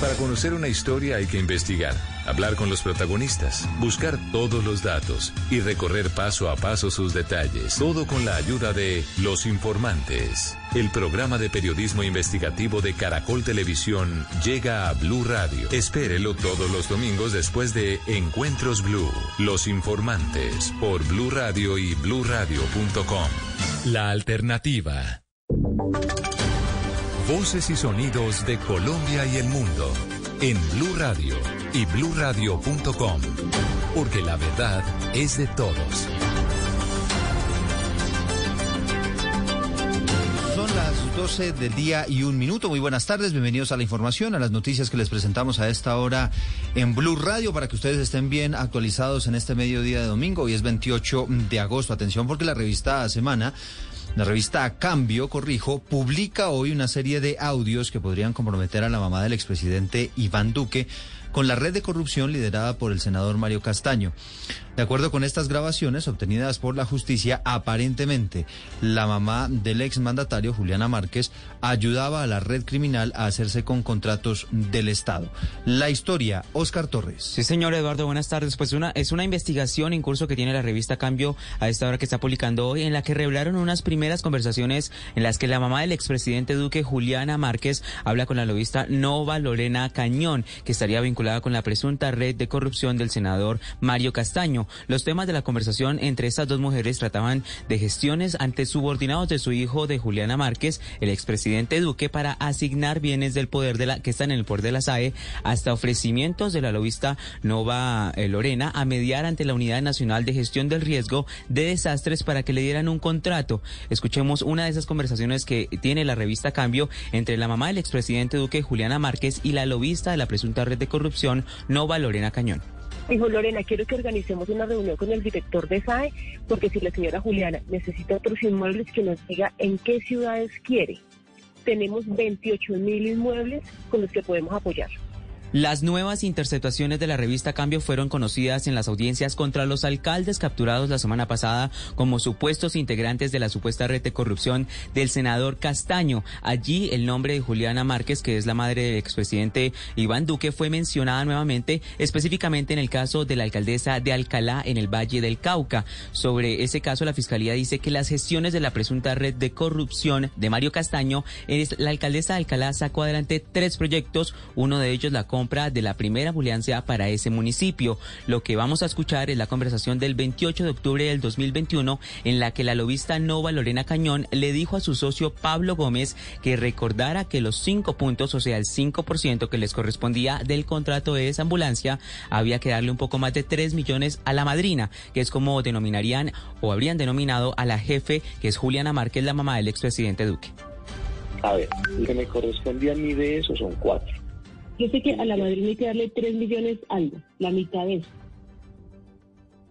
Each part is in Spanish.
Para conocer una historia hay que investigar, hablar con los protagonistas, buscar todos los datos y recorrer paso a paso sus detalles. Todo con la ayuda de Los Informantes. El programa de periodismo investigativo de Caracol Televisión llega a Blue Radio. Espérelo todos los domingos después de Encuentros Blue. Los Informantes por Blue Radio y bluradio.com. La alternativa. Voces y sonidos de Colombia y el mundo en Blue Radio y bluradio.com, porque la verdad es de todos. Son las 12 del día y un minuto. Muy buenas tardes, bienvenidos a la información, a las noticias que les presentamos a esta hora en Blue Radio para que ustedes estén bien actualizados en este mediodía de domingo. Hoy es 28 de agosto. Atención porque la revista Semana la revista Cambio, corrijo, publica hoy una serie de audios que podrían comprometer a la mamá del expresidente Iván Duque con la red de corrupción liderada por el senador Mario Castaño. De acuerdo con estas grabaciones obtenidas por la justicia, aparentemente la mamá del exmandatario Juliana Márquez ayudaba a la red criminal a hacerse con contratos del Estado. La historia, Oscar Torres. Sí, señor Eduardo, buenas tardes. Pues una, es una investigación en curso que tiene la revista Cambio a esta hora que está publicando hoy, en la que revelaron unas primeras conversaciones en las que la mamá del expresidente Duque, Juliana Márquez, habla con la lobista Nova Lorena Cañón, que estaría vinculada con la presunta red de corrupción del senador Mario Castaño. Los temas de la conversación entre estas dos mujeres trataban de gestiones ante subordinados de su hijo de Juliana Márquez, el expresidente Duque, para asignar bienes del poder de la que están en el poder de la SAE, hasta ofrecimientos de la lobista Nova eh, Lorena a mediar ante la Unidad Nacional de Gestión del Riesgo de Desastres para que le dieran un contrato. Escuchemos una de esas conversaciones que tiene la revista Cambio entre la mamá del expresidente Duque, Juliana Márquez, y la lobista de la presunta red de corrupción, Nova Lorena Cañón. Dijo Lorena, quiero que organicemos una reunión con el director de SAE, porque si la señora Juliana necesita otros inmuebles, que nos diga en qué ciudades quiere. Tenemos 28 mil inmuebles con los que podemos apoyar. Las nuevas interceptaciones de la revista Cambio fueron conocidas en las audiencias contra los alcaldes capturados la semana pasada como supuestos integrantes de la supuesta red de corrupción del senador Castaño. Allí el nombre de Juliana Márquez, que es la madre del expresidente Iván Duque, fue mencionada nuevamente, específicamente en el caso de la alcaldesa de Alcalá en el Valle del Cauca. Sobre ese caso, la fiscalía dice que las gestiones de la presunta red de corrupción de Mario Castaño, la alcaldesa de Alcalá sacó adelante tres proyectos, uno de ellos la compra de la primera ambulancia para ese municipio. Lo que vamos a escuchar es la conversación del 28 de octubre del 2021 en la que la lobista Nova Lorena Cañón le dijo a su socio Pablo Gómez que recordara que los cinco puntos, o sea, el 5% que les correspondía del contrato de esa ambulancia, había que darle un poco más de 3 millones a la madrina, que es como denominarían o habrían denominado a la jefe, que es Juliana Márquez, la mamá del expresidente Duque. A ver, lo que me correspondía a mí de eso son cuatro. Yo sé que a la madrina hay que darle 3 millones algo, la mitad de eso.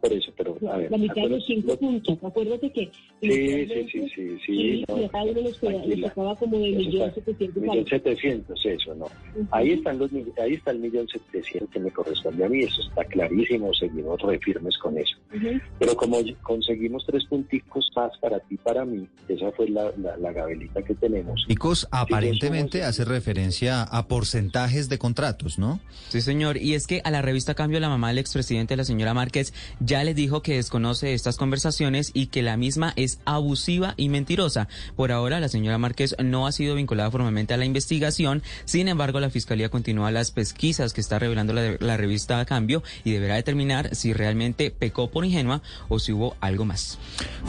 Por eso, pero a ver. La mitad de los cinco puntos. Acuérdate que. Sí, sí, sí, sí, sí. Y no, les, como de millón setecientos millón setecientos, eso, no. Ahí están los ahí está el millón setecientos que me corresponde a mí, eso está clarísimo, seguimos re firmes con eso. Ujú. Pero como conseguimos tres punticos más para ti, para mí, esa fue la, la, la gabelita que tenemos. Chicos, aparentemente somos- hace referencia a porcentajes de contratos, ¿no? Sí, señor. Y es que a la revista Cambio, la mamá del expresidente, la señora Márquez, ya le dijo que desconoce estas conversaciones y que la misma es abusiva y mentirosa. Por ahora, la señora Márquez no ha sido vinculada formalmente a la investigación. Sin embargo, la Fiscalía continúa las pesquisas que está revelando la, la revista Cambio y deberá determinar si realmente pecó por ingenua o si hubo algo más.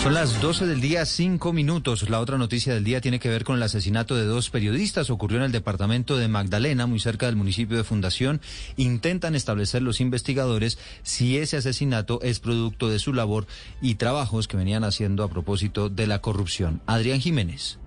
Son las 12 del día, 5 minutos. La otra noticia del día tiene que ver con el asesinato de dos periodistas. Ocurrió en el departamento de Magdalena, muy cerca del municipio de Fundación. Intentan establecer los investigadores si ese asesinato es producto de su labor y trabajos que venían haciendo a propósito de la corrupción. Adrián Jiménez.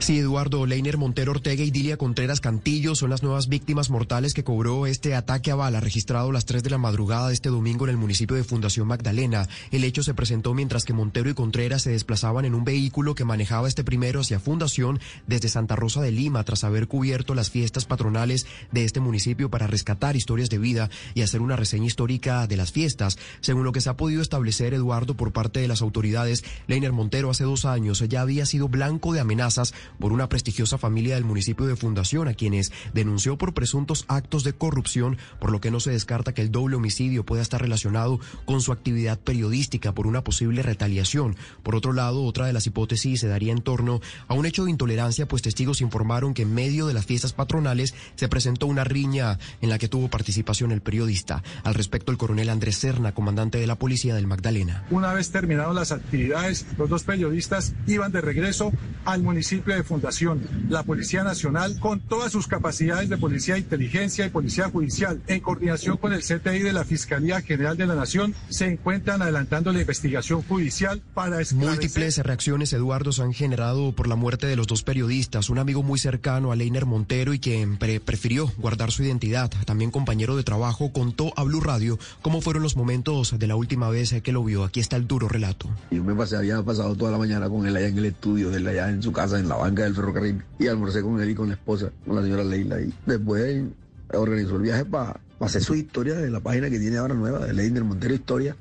Sí, Eduardo Leiner Montero Ortega y Dilia Contreras Cantillo son las nuevas víctimas mortales que cobró este ataque a bala registrado las 3 de la madrugada de este domingo en el municipio de Fundación Magdalena. El hecho se presentó mientras que Montero y Contreras se desplazaban en un vehículo que manejaba este primero hacia Fundación desde Santa Rosa de Lima tras haber cubierto las fiestas patronales de este municipio para rescatar historias de vida y hacer una reseña histórica de las fiestas. Según lo que se ha podido establecer, Eduardo, por parte de las autoridades, Leiner Montero hace dos años ya había sido blanco de amenazas por una prestigiosa familia del municipio de Fundación, a quienes denunció por presuntos actos de corrupción, por lo que no se descarta que el doble homicidio pueda estar relacionado con su actividad periodística por una posible retaliación. Por otro lado, otra de las hipótesis se daría en torno a un hecho de intolerancia, pues testigos informaron que en medio de las fiestas patronales se presentó una riña en la que tuvo participación el periodista. Al respecto, el coronel Andrés Serna, comandante de la policía del Magdalena. Una vez terminadas las actividades, los dos periodistas iban de regreso al municipio de Fundación, la Policía Nacional, con todas sus capacidades de policía de inteligencia y policía judicial, en coordinación con el CTI de la Fiscalía General de la Nación, se encuentran adelantando la investigación judicial para esclarecer... Múltiples reacciones, Eduardo, se han generado por la muerte de los dos periodistas. Un amigo muy cercano a Leiner Montero y quien pre prefirió guardar su identidad, también compañero de trabajo, contó a Blue Radio cómo fueron los momentos de la última vez que lo vio. Aquí está el duro relato. Yo me pasé, había pasado toda la mañana con él allá en el estudio, él allá en su casa, en la banca del ferrocarril, y almorcé con él y con la esposa, con la señora Leila. Y después organizó el viaje para hacer su historia de la página que tiene ahora nueva, de Leiner Montero Historia,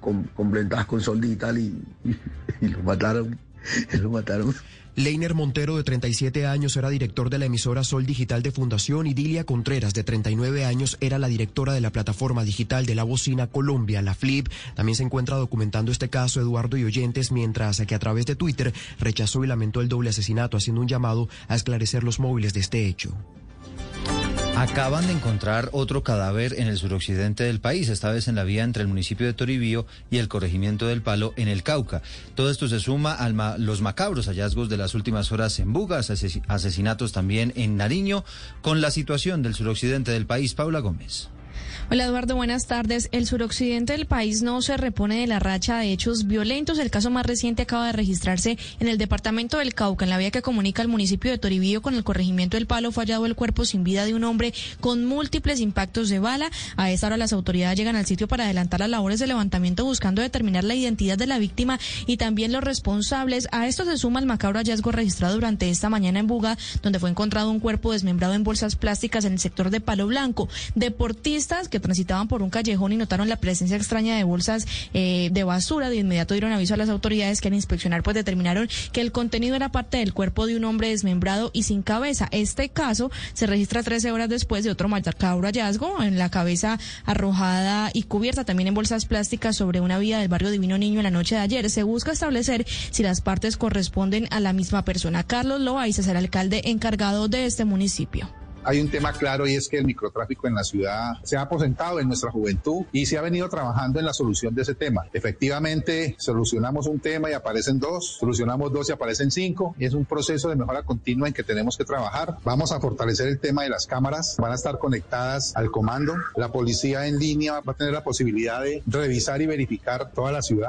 con, complementadas con Sol Digital, y, y, mataron, lo mataron. Leiner Montero, de 37 años, era director de la emisora Sol Digital de Fundación y Dilia Contreras, de 39 años, era la directora de la plataforma digital de la bocina Colombia, la Flip. También se encuentra documentando este caso Eduardo y Oyentes, mientras que a través de Twitter rechazó y lamentó el doble asesinato, haciendo un llamado a esclarecer los móviles de este hecho. Acaban de encontrar otro cadáver en el suroccidente del país, esta vez en la vía entre el municipio de Toribío y el corregimiento del Palo en el Cauca. Todo esto se suma a los macabros hallazgos de las últimas horas en Bugas, ases asesinatos también en Nariño, con la situación del suroccidente del país. Paula Gómez. Hola Eduardo, buenas tardes. El suroccidente del país no se repone de la racha de hechos violentos. El caso más reciente acaba de registrarse en el departamento del Cauca, en la vía que comunica el municipio de Toribío con el corregimiento del Palo. Fallado el cuerpo sin vida de un hombre con múltiples impactos de bala. A esta hora las autoridades llegan al sitio para adelantar las labores de levantamiento buscando determinar la identidad de la víctima y también los responsables. A esto se suma el macabro hallazgo registrado durante esta mañana en Buga, donde fue encontrado un cuerpo desmembrado en bolsas plásticas en el sector de Palo Blanco. Deportistas que transitaban por un callejón y notaron la presencia extraña de bolsas eh, de basura. De inmediato dieron aviso a las autoridades que al inspeccionar pues determinaron que el contenido era parte del cuerpo de un hombre desmembrado y sin cabeza. Este caso se registra 13 horas después de otro macabro hallazgo en la cabeza arrojada y cubierta también en bolsas plásticas sobre una vía del barrio Divino Niño en la noche de ayer. Se busca establecer si las partes corresponden a la misma persona. Carlos Loaiza será alcalde encargado de este municipio hay un tema claro y es que el microtráfico en la ciudad se ha aposentado en nuestra juventud y se ha venido trabajando en la solución de ese tema. Efectivamente, solucionamos un tema y aparecen dos, solucionamos dos y aparecen cinco es un proceso de mejora continua en que tenemos que trabajar. Vamos a fortalecer el tema de las cámaras, van a estar conectadas al comando. La policía en línea va a tener la posibilidad de revisar y verificar toda la ciudad.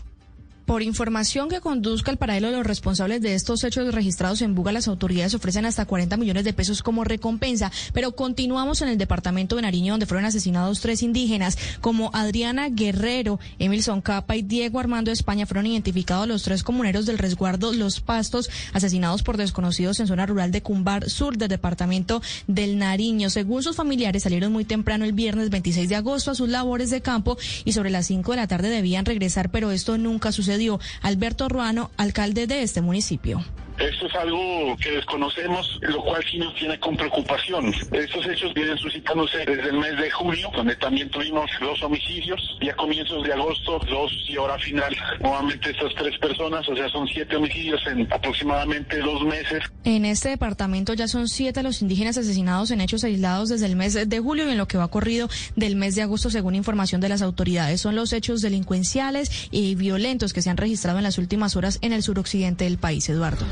Por información que conduzca al paradero de los responsables de estos hechos registrados en Buga, las autoridades ofrecen hasta 40 millones de pesos como recompensa. Pero continuamos en el departamento de Nariño, donde fueron asesinados tres indígenas, como Adriana Guerrero, Emilson Capa y Diego Armando España. Fueron identificados los tres comuneros del resguardo Los Pastos, asesinados por desconocidos en zona rural de Cumbar Sur del departamento del Nariño. Según sus familiares, salieron muy temprano el viernes 26 de agosto a sus labores de campo y sobre las 5 de la tarde debían regresar, pero esto nunca sucedió. Alberto Ruano, alcalde de este municipio. Esto es algo que desconocemos, lo cual sí nos tiene con preocupación. Estos hechos vienen suscitándose desde el mes de junio, donde también tuvimos dos homicidios, y a comienzos de agosto dos y ahora final nuevamente estas tres personas, o sea, son siete homicidios en aproximadamente dos meses. En este departamento ya son siete los indígenas asesinados en hechos aislados desde el mes de julio y en lo que va corrido del mes de agosto, según información de las autoridades. Son los hechos delincuenciales y violentos que se han registrado en las últimas horas en el suroccidente del país, Eduardo.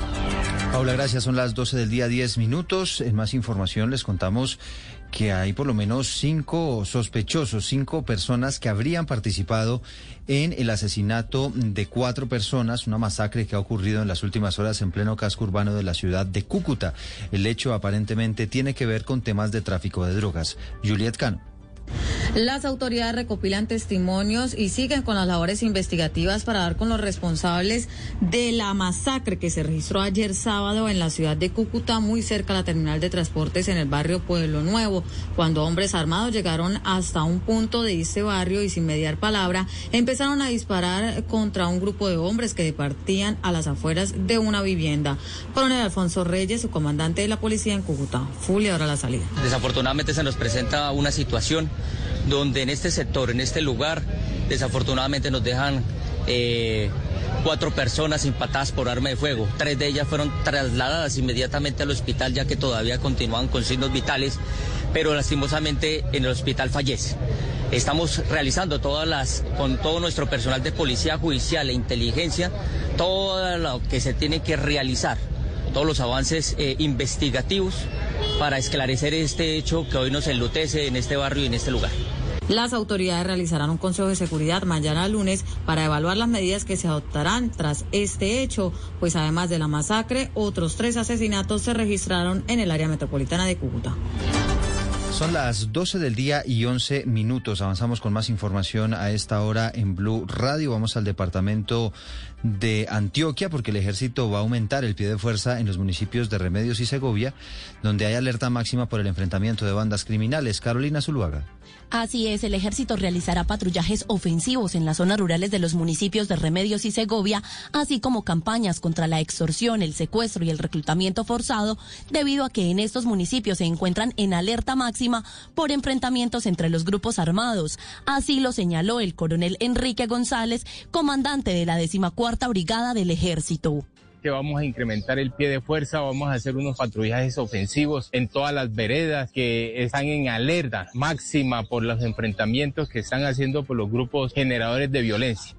Paula, gracias. Son las 12 del día, 10 minutos. En más información les contamos que hay por lo menos cinco sospechosos, cinco personas que habrían participado en el asesinato de cuatro personas, una masacre que ha ocurrido en las últimas horas en pleno casco urbano de la ciudad de Cúcuta. El hecho aparentemente tiene que ver con temas de tráfico de drogas. Juliet Cano. Las autoridades recopilan testimonios y siguen con las labores investigativas para dar con los responsables de la masacre que se registró ayer sábado en la ciudad de Cúcuta, muy cerca a la terminal de transportes en el barrio Pueblo Nuevo, cuando hombres armados llegaron hasta un punto de este barrio y sin mediar palabra empezaron a disparar contra un grupo de hombres que departían a las afueras de una vivienda. Coronel Alfonso Reyes, su comandante de la policía en Cúcuta. Fulia ahora la salida. Desafortunadamente se nos presenta una situación donde en este sector, en este lugar, desafortunadamente nos dejan eh, cuatro personas impactadas por arma de fuego. Tres de ellas fueron trasladadas inmediatamente al hospital ya que todavía continúan con signos vitales, pero lastimosamente en el hospital fallece. Estamos realizando todas las, con todo nuestro personal de policía judicial e inteligencia, todo lo que se tiene que realizar, todos los avances eh, investigativos para esclarecer este hecho que hoy nos enlutece en este barrio y en este lugar. Las autoridades realizarán un consejo de seguridad mañana lunes para evaluar las medidas que se adoptarán tras este hecho, pues además de la masacre, otros tres asesinatos se registraron en el área metropolitana de Cúcuta. Son las 12 del día y 11 minutos. Avanzamos con más información a esta hora en Blue Radio. Vamos al departamento de Antioquia porque el ejército va a aumentar el pie de fuerza en los municipios de Remedios y Segovia, donde hay alerta máxima por el enfrentamiento de bandas criminales. Carolina Zuluaga. Así es, el ejército realizará patrullajes ofensivos en las zonas rurales de los municipios de Remedios y Segovia, así como campañas contra la extorsión, el secuestro y el reclutamiento forzado, debido a que en estos municipios se encuentran en alerta máxima por enfrentamientos entre los grupos armados. Así lo señaló el coronel Enrique González, comandante de la decimacuarta brigada del ejército vamos a incrementar el pie de fuerza, vamos a hacer unos patrullajes ofensivos en todas las veredas que están en alerta máxima por los enfrentamientos que están haciendo por los grupos generadores de violencia.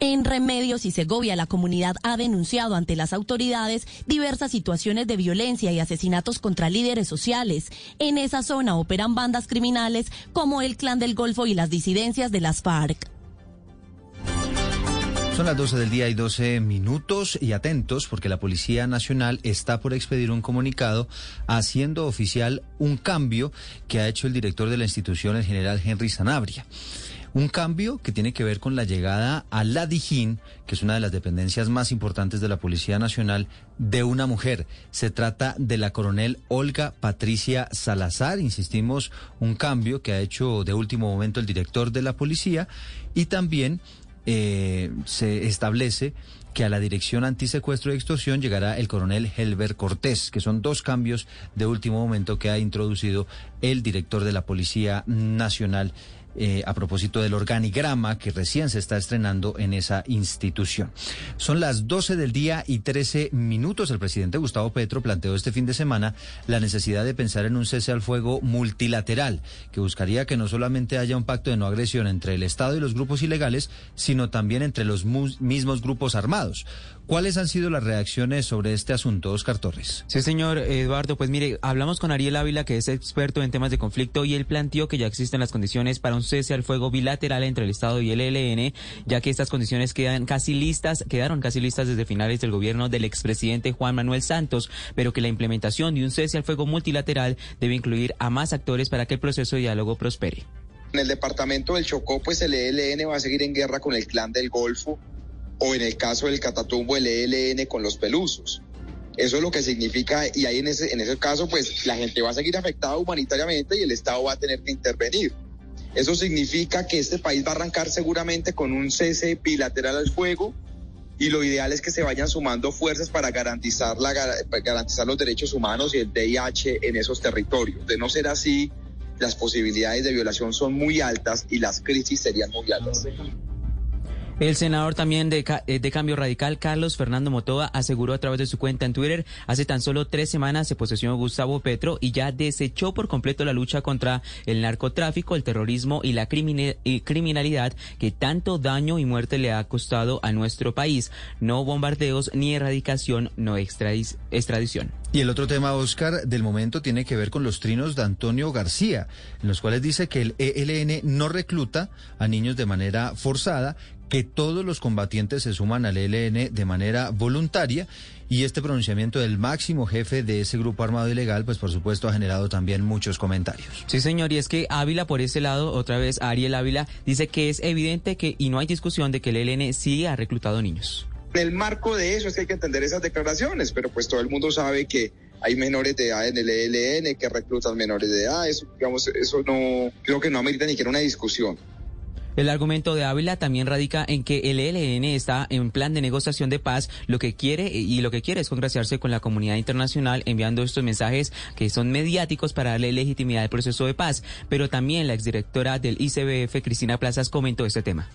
En Remedios y Segovia, la comunidad ha denunciado ante las autoridades diversas situaciones de violencia y asesinatos contra líderes sociales. En esa zona operan bandas criminales como el Clan del Golfo y las disidencias de las FARC. Son las 12 del día y 12 minutos y atentos porque la Policía Nacional está por expedir un comunicado haciendo oficial un cambio que ha hecho el director de la institución, el general Henry Sanabria. Un cambio que tiene que ver con la llegada a la Dijín, que es una de las dependencias más importantes de la Policía Nacional, de una mujer. Se trata de la coronel Olga Patricia Salazar. Insistimos, un cambio que ha hecho de último momento el director de la policía y también eh, se establece que a la Dirección Antisecuestro y Extorsión llegará el coronel Helber Cortés, que son dos cambios de último momento que ha introducido el director de la Policía Nacional eh, a propósito del organigrama que recién se está estrenando en esa institución. Son las 12 del día y 13 minutos. El presidente Gustavo Petro planteó este fin de semana la necesidad de pensar en un cese al fuego multilateral que buscaría que no solamente haya un pacto de no agresión entre el Estado y los grupos ilegales, sino también entre los mismos grupos armados. ¿Cuáles han sido las reacciones sobre este asunto, Oscar Torres? Sí, señor Eduardo, pues mire, hablamos con Ariel Ávila, que es experto en temas de conflicto, y él planteó que ya existen las condiciones para un cese al fuego bilateral entre el Estado y el ELN, ya que estas condiciones quedan casi listas, quedaron casi listas desde finales del gobierno del expresidente Juan Manuel Santos, pero que la implementación de un cese al fuego multilateral debe incluir a más actores para que el proceso de diálogo prospere. En el departamento del Chocó, pues el ELN va a seguir en guerra con el clan del Golfo o en el caso del Catatumbo el ELN con los pelusos. Eso es lo que significa, y ahí en ese, en ese caso, pues la gente va a seguir afectada humanitariamente y el Estado va a tener que intervenir. Eso significa que este país va a arrancar seguramente con un cese bilateral al fuego y lo ideal es que se vayan sumando fuerzas para garantizar, la, garantizar los derechos humanos y el DIH en esos territorios. De no ser así, las posibilidades de violación son muy altas y las crisis serían muy altas. El senador también de, eh, de, Cambio Radical, Carlos Fernando Motoa, aseguró a través de su cuenta en Twitter, hace tan solo tres semanas se posesionó Gustavo Petro y ya desechó por completo la lucha contra el narcotráfico, el terrorismo y la criminalidad que tanto daño y muerte le ha costado a nuestro país. No bombardeos ni erradicación, no extradición. Y el otro tema, Oscar, del momento tiene que ver con los trinos de Antonio García, en los cuales dice que el ELN no recluta a niños de manera forzada, que todos los combatientes se suman al ELN de manera voluntaria y este pronunciamiento del máximo jefe de ese grupo armado ilegal, pues por supuesto ha generado también muchos comentarios. Sí, señor, y es que Ávila por ese lado, otra vez Ariel Ávila, dice que es evidente que y no hay discusión de que el ELN sí ha reclutado niños. En el marco de eso es que hay que entender esas declaraciones, pero pues todo el mundo sabe que hay menores de edad en el ELN que reclutan menores de edad, eso, digamos, eso no, creo que no amerita ni siquiera una discusión. El argumento de Ávila también radica en que el ELN está en plan de negociación de paz, lo que quiere y lo que quiere es congraciarse con la comunidad internacional enviando estos mensajes que son mediáticos para darle legitimidad al proceso de paz. Pero también la exdirectora del ICBF, Cristina Plazas, comentó este tema.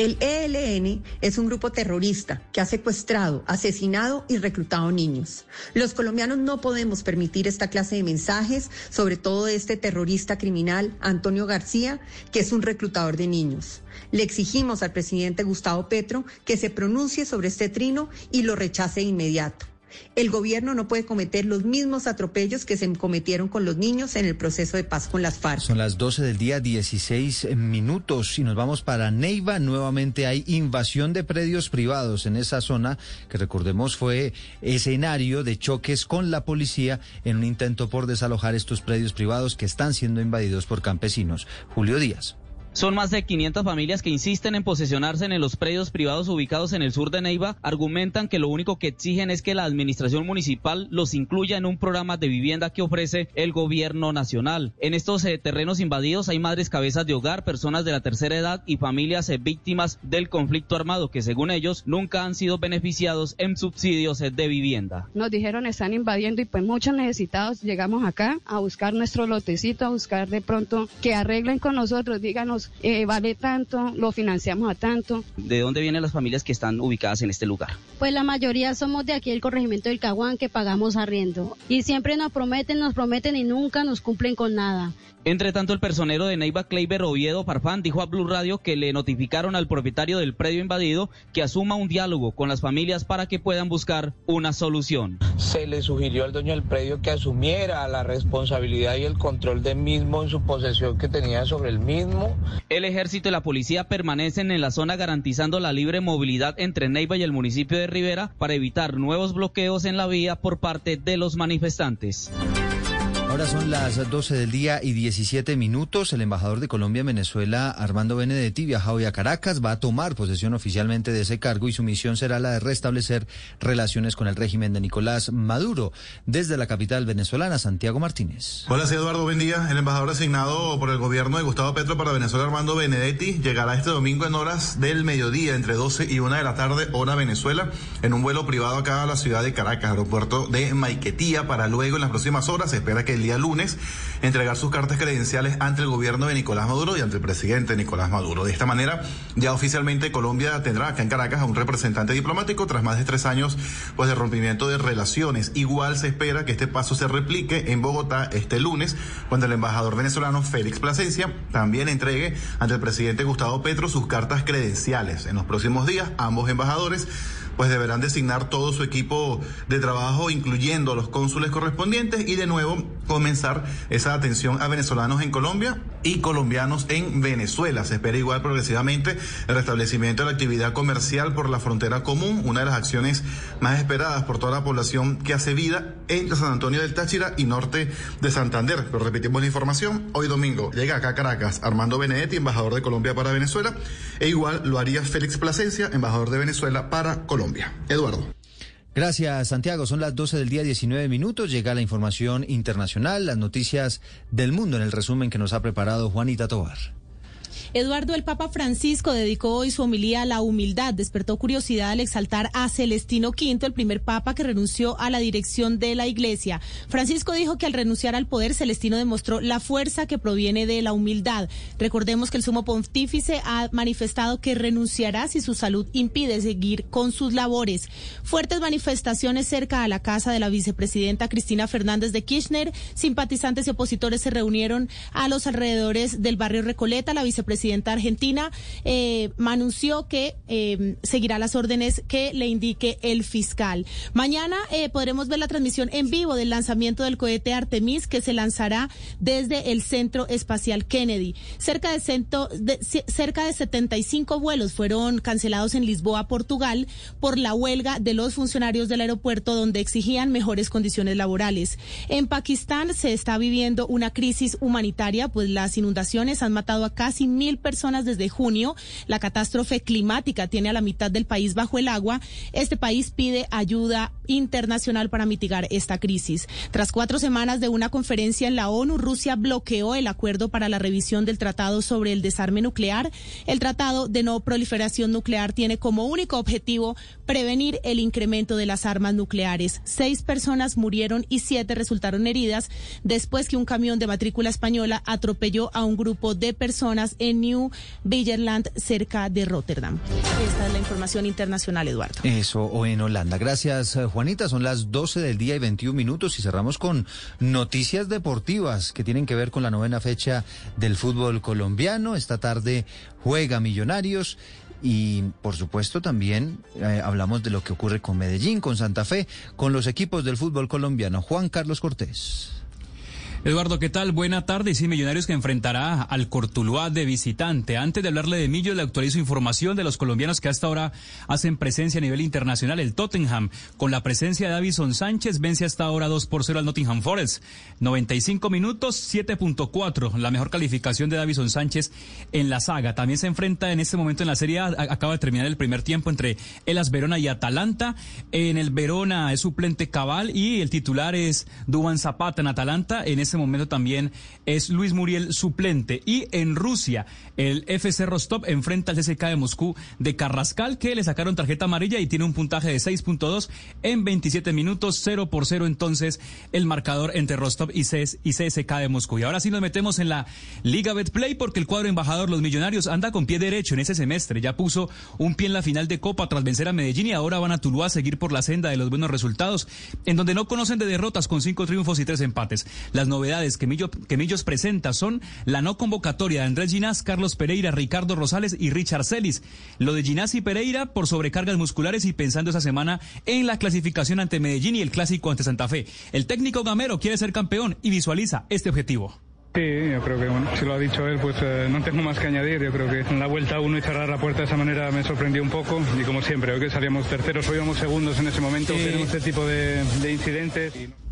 El ELN es un grupo terrorista que ha secuestrado, asesinado y reclutado niños. Los colombianos no podemos permitir esta clase de mensajes, sobre todo de este terrorista criminal, Antonio García, que es un reclutador de niños. Le exigimos al presidente Gustavo Petro que se pronuncie sobre este trino y lo rechace de inmediato. El gobierno no puede cometer los mismos atropellos que se cometieron con los niños en el proceso de paz con las FARC. Son las 12 del día, 16 minutos y nos vamos para Neiva. Nuevamente hay invasión de predios privados en esa zona que recordemos fue escenario de choques con la policía en un intento por desalojar estos predios privados que están siendo invadidos por campesinos. Julio Díaz. Son más de 500 familias que insisten en posesionarse en los predios privados ubicados en el sur de Neiva. Argumentan que lo único que exigen es que la administración municipal los incluya en un programa de vivienda que ofrece el gobierno nacional. En estos eh, terrenos invadidos hay madres cabezas de hogar, personas de la tercera edad y familias eh, víctimas del conflicto armado que según ellos nunca han sido beneficiados en subsidios eh, de vivienda. Nos dijeron están invadiendo y pues muchos necesitados llegamos acá a buscar nuestro lotecito, a buscar de pronto que arreglen con nosotros, díganos eh, vale tanto, lo financiamos a tanto. ¿De dónde vienen las familias que están ubicadas en este lugar? Pues la mayoría somos de aquí del corregimiento del Caguán que pagamos arriendo. Y siempre nos prometen, nos prometen y nunca nos cumplen con nada. Entre tanto, el personero de Neiva Kleiber Oviedo Parfán dijo a Blue Radio que le notificaron al propietario del predio invadido que asuma un diálogo con las familias para que puedan buscar una solución. Se le sugirió al dueño del predio que asumiera la responsabilidad y el control del mismo en su posesión que tenía sobre el mismo. El ejército y la policía permanecen en la zona garantizando la libre movilidad entre Neiva y el municipio de Rivera para evitar nuevos bloqueos en la vía por parte de los manifestantes. Son las 12 del día y 17 minutos. El embajador de Colombia en Venezuela, Armando Benedetti, viaja hoy a Caracas, va a tomar posesión oficialmente de ese cargo y su misión será la de restablecer relaciones con el régimen de Nicolás Maduro. Desde la capital venezolana, Santiago Martínez. Hola, soy Eduardo, buen día. El embajador asignado por el gobierno de Gustavo Petro para Venezuela, Armando Benedetti, llegará este domingo en horas del mediodía, entre 12 y 1 de la tarde, hora Venezuela, en un vuelo privado acá a la ciudad de Caracas, aeropuerto de Maiquetía, para luego en las próximas horas, se espera que el día lunes entregar sus cartas credenciales ante el gobierno de Nicolás Maduro y ante el presidente Nicolás Maduro. De esta manera, ya oficialmente Colombia tendrá acá en Caracas a un representante diplomático tras más de tres años pues, de rompimiento de relaciones. Igual se espera que este paso se replique en Bogotá este lunes, cuando el embajador venezolano Félix Plasencia también entregue ante el presidente Gustavo Petro sus cartas credenciales. En los próximos días, ambos embajadores pues deberán designar todo su equipo de trabajo, incluyendo los cónsules correspondientes, y de nuevo comenzar esa atención a venezolanos en Colombia y colombianos en Venezuela. Se espera igual progresivamente el restablecimiento de la actividad comercial por la frontera común, una de las acciones más esperadas por toda la población que hace vida entre San Antonio del Táchira y norte de Santander. Pero repetimos la información, hoy domingo llega acá a Caracas Armando Benedetti, embajador de Colombia para Venezuela, e igual lo haría Félix Plasencia, embajador de Venezuela para Colombia. Eduardo. Gracias, Santiago. Son las 12 del día, 19 minutos. Llega la información internacional, las noticias del mundo en el resumen que nos ha preparado Juanita Tobar. Eduardo, el Papa Francisco dedicó hoy su homilía a la humildad. Despertó curiosidad al exaltar a Celestino V, el primer papa que renunció a la dirección de la iglesia. Francisco dijo que al renunciar al poder, Celestino demostró la fuerza que proviene de la humildad. Recordemos que el sumo pontífice ha manifestado que renunciará si su salud impide seguir con sus labores. Fuertes manifestaciones cerca a la casa de la vicepresidenta Cristina Fernández de Kirchner. Simpatizantes y opositores se reunieron a los alrededores del barrio Recoleta. La presidenta argentina eh, anunció que eh, seguirá las órdenes que le indique el fiscal. Mañana eh, podremos ver la transmisión en vivo del lanzamiento del cohete Artemis que se lanzará desde el Centro Espacial Kennedy. Cerca de, cento, de, cerca de 75 vuelos fueron cancelados en Lisboa, Portugal, por la huelga de los funcionarios del aeropuerto donde exigían mejores condiciones laborales. En Pakistán se está viviendo una crisis humanitaria, pues las inundaciones han matado a casi mil personas desde junio. La catástrofe climática tiene a la mitad del país bajo el agua. Este país pide ayuda internacional para mitigar esta crisis. Tras cuatro semanas de una conferencia en la ONU, Rusia bloqueó el acuerdo para la revisión del Tratado sobre el Desarme Nuclear. El Tratado de No Proliferación Nuclear tiene como único objetivo prevenir el incremento de las armas nucleares. Seis personas murieron y siete resultaron heridas después que un camión de matrícula española atropelló a un grupo de personas en New Villerland, cerca de Rotterdam. Esta es la información internacional, Eduardo. Eso, o en Holanda. Gracias, eh, Juanita. Son las 12 del día y 21 minutos y cerramos con noticias deportivas que tienen que ver con la novena fecha del fútbol colombiano. Esta tarde juega Millonarios. Y por supuesto también eh, hablamos de lo que ocurre con Medellín, con Santa Fe, con los equipos del fútbol colombiano. Juan Carlos Cortés. Eduardo, ¿qué tal? Buena tarde. Sí, Millonarios que enfrentará al Cortuluá de visitante. Antes de hablarle de Millo, le actualizo información de los colombianos que hasta ahora hacen presencia a nivel internacional. El Tottenham, con la presencia de Davison Sánchez, vence hasta ahora 2 por 0 al Nottingham Forest. 95 minutos, 7.4, la mejor calificación de Davison Sánchez en la saga. También se enfrenta en este momento en la Serie acaba de terminar el primer tiempo entre Elas Verona y Atalanta. En el Verona es suplente Cabal y el titular es Duban Zapata en Atalanta. Momento también es Luis Muriel suplente. Y en Rusia, el FC Rostov enfrenta al CSK de Moscú de Carrascal, que le sacaron tarjeta amarilla y tiene un puntaje de 6.2 en 27 minutos, 0 por 0 entonces el marcador entre Rostov y, CS, y CSK de Moscú. Y ahora sí nos metemos en la Liga Betplay porque el cuadro embajador Los Millonarios anda con pie derecho en ese semestre. Ya puso un pie en la final de Copa tras vencer a Medellín y ahora van a Tuluá a seguir por la senda de los buenos resultados, en donde no conocen de derrotas con cinco triunfos y tres empates. Las novedades que, Millo, que Millos presenta son la no convocatoria de Andrés Ginás, Carlos Pereira, Ricardo Rosales y Richard Celis. Lo de Ginás y Pereira por sobrecargas musculares y pensando esa semana en la clasificación ante Medellín y el clásico ante Santa Fe. El técnico Gamero quiere ser campeón y visualiza este objetivo. Sí, yo creo que bueno, si lo ha dicho él, pues eh, no tengo más que añadir. Yo creo que en la vuelta uno y cerrar la puerta de esa manera me sorprendió un poco. Y como siempre, hoy que salíamos terceros, hoy íbamos segundos en ese momento, sí. tenemos este tipo de, de incidentes. Y...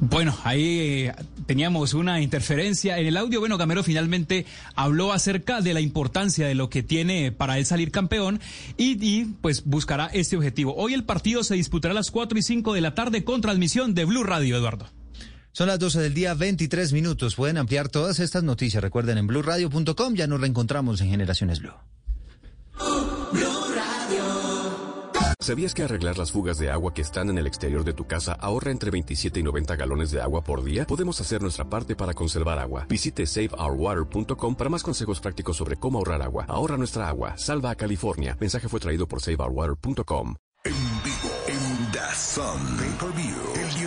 Bueno, ahí eh, teníamos una interferencia en el audio. Bueno, Gamero finalmente habló acerca de la importancia de lo que tiene para él salir campeón y, pues buscará este objetivo. Hoy el partido se disputará a las 4 y 5 de la tarde con transmisión de Blue Radio, Eduardo. Son las 12 del día, 23 minutos. Pueden ampliar todas estas noticias. Recuerden en blueradio.com. Ya nos reencontramos en Generaciones Blue. ¿Sabías que arreglar las fugas de agua que están en el exterior de tu casa ahorra entre 27 y 90 galones de agua por día? Podemos hacer nuestra parte para conservar agua. Visite saveourwater.com para más consejos prácticos sobre cómo ahorrar agua. Ahorra nuestra agua. Salva a California. Mensaje fue traído por saveourwater.com. En vivo, en The Sun, Pay-Per-View,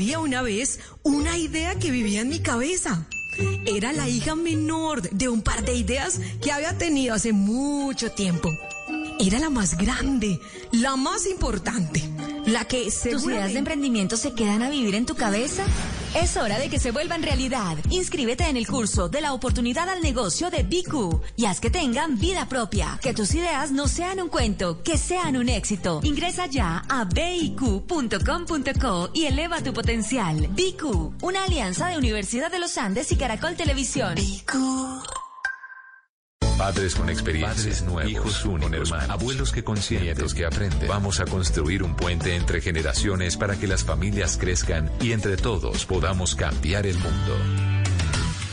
Había una vez una idea que vivía en mi cabeza. Era la hija menor de un par de ideas que había tenido hace mucho tiempo. Era la más grande, la más importante, la que ¿Tus ideas de emprendimiento se quedan a vivir en tu cabeza? Es hora de que se vuelvan realidad. Inscríbete en el curso de la oportunidad al negocio de BQ y haz que tengan vida propia. Que tus ideas no sean un cuento, que sean un éxito. Ingresa ya a biq.com.co y eleva tu potencial. BQ, una alianza de Universidad de los Andes y Caracol Televisión. Padres con experiencia, Padres nuevos, hijos únicos, hermanos, abuelos que consienten, nietos que aprenden. Vamos a construir un puente entre generaciones para que las familias crezcan y entre todos podamos cambiar el mundo.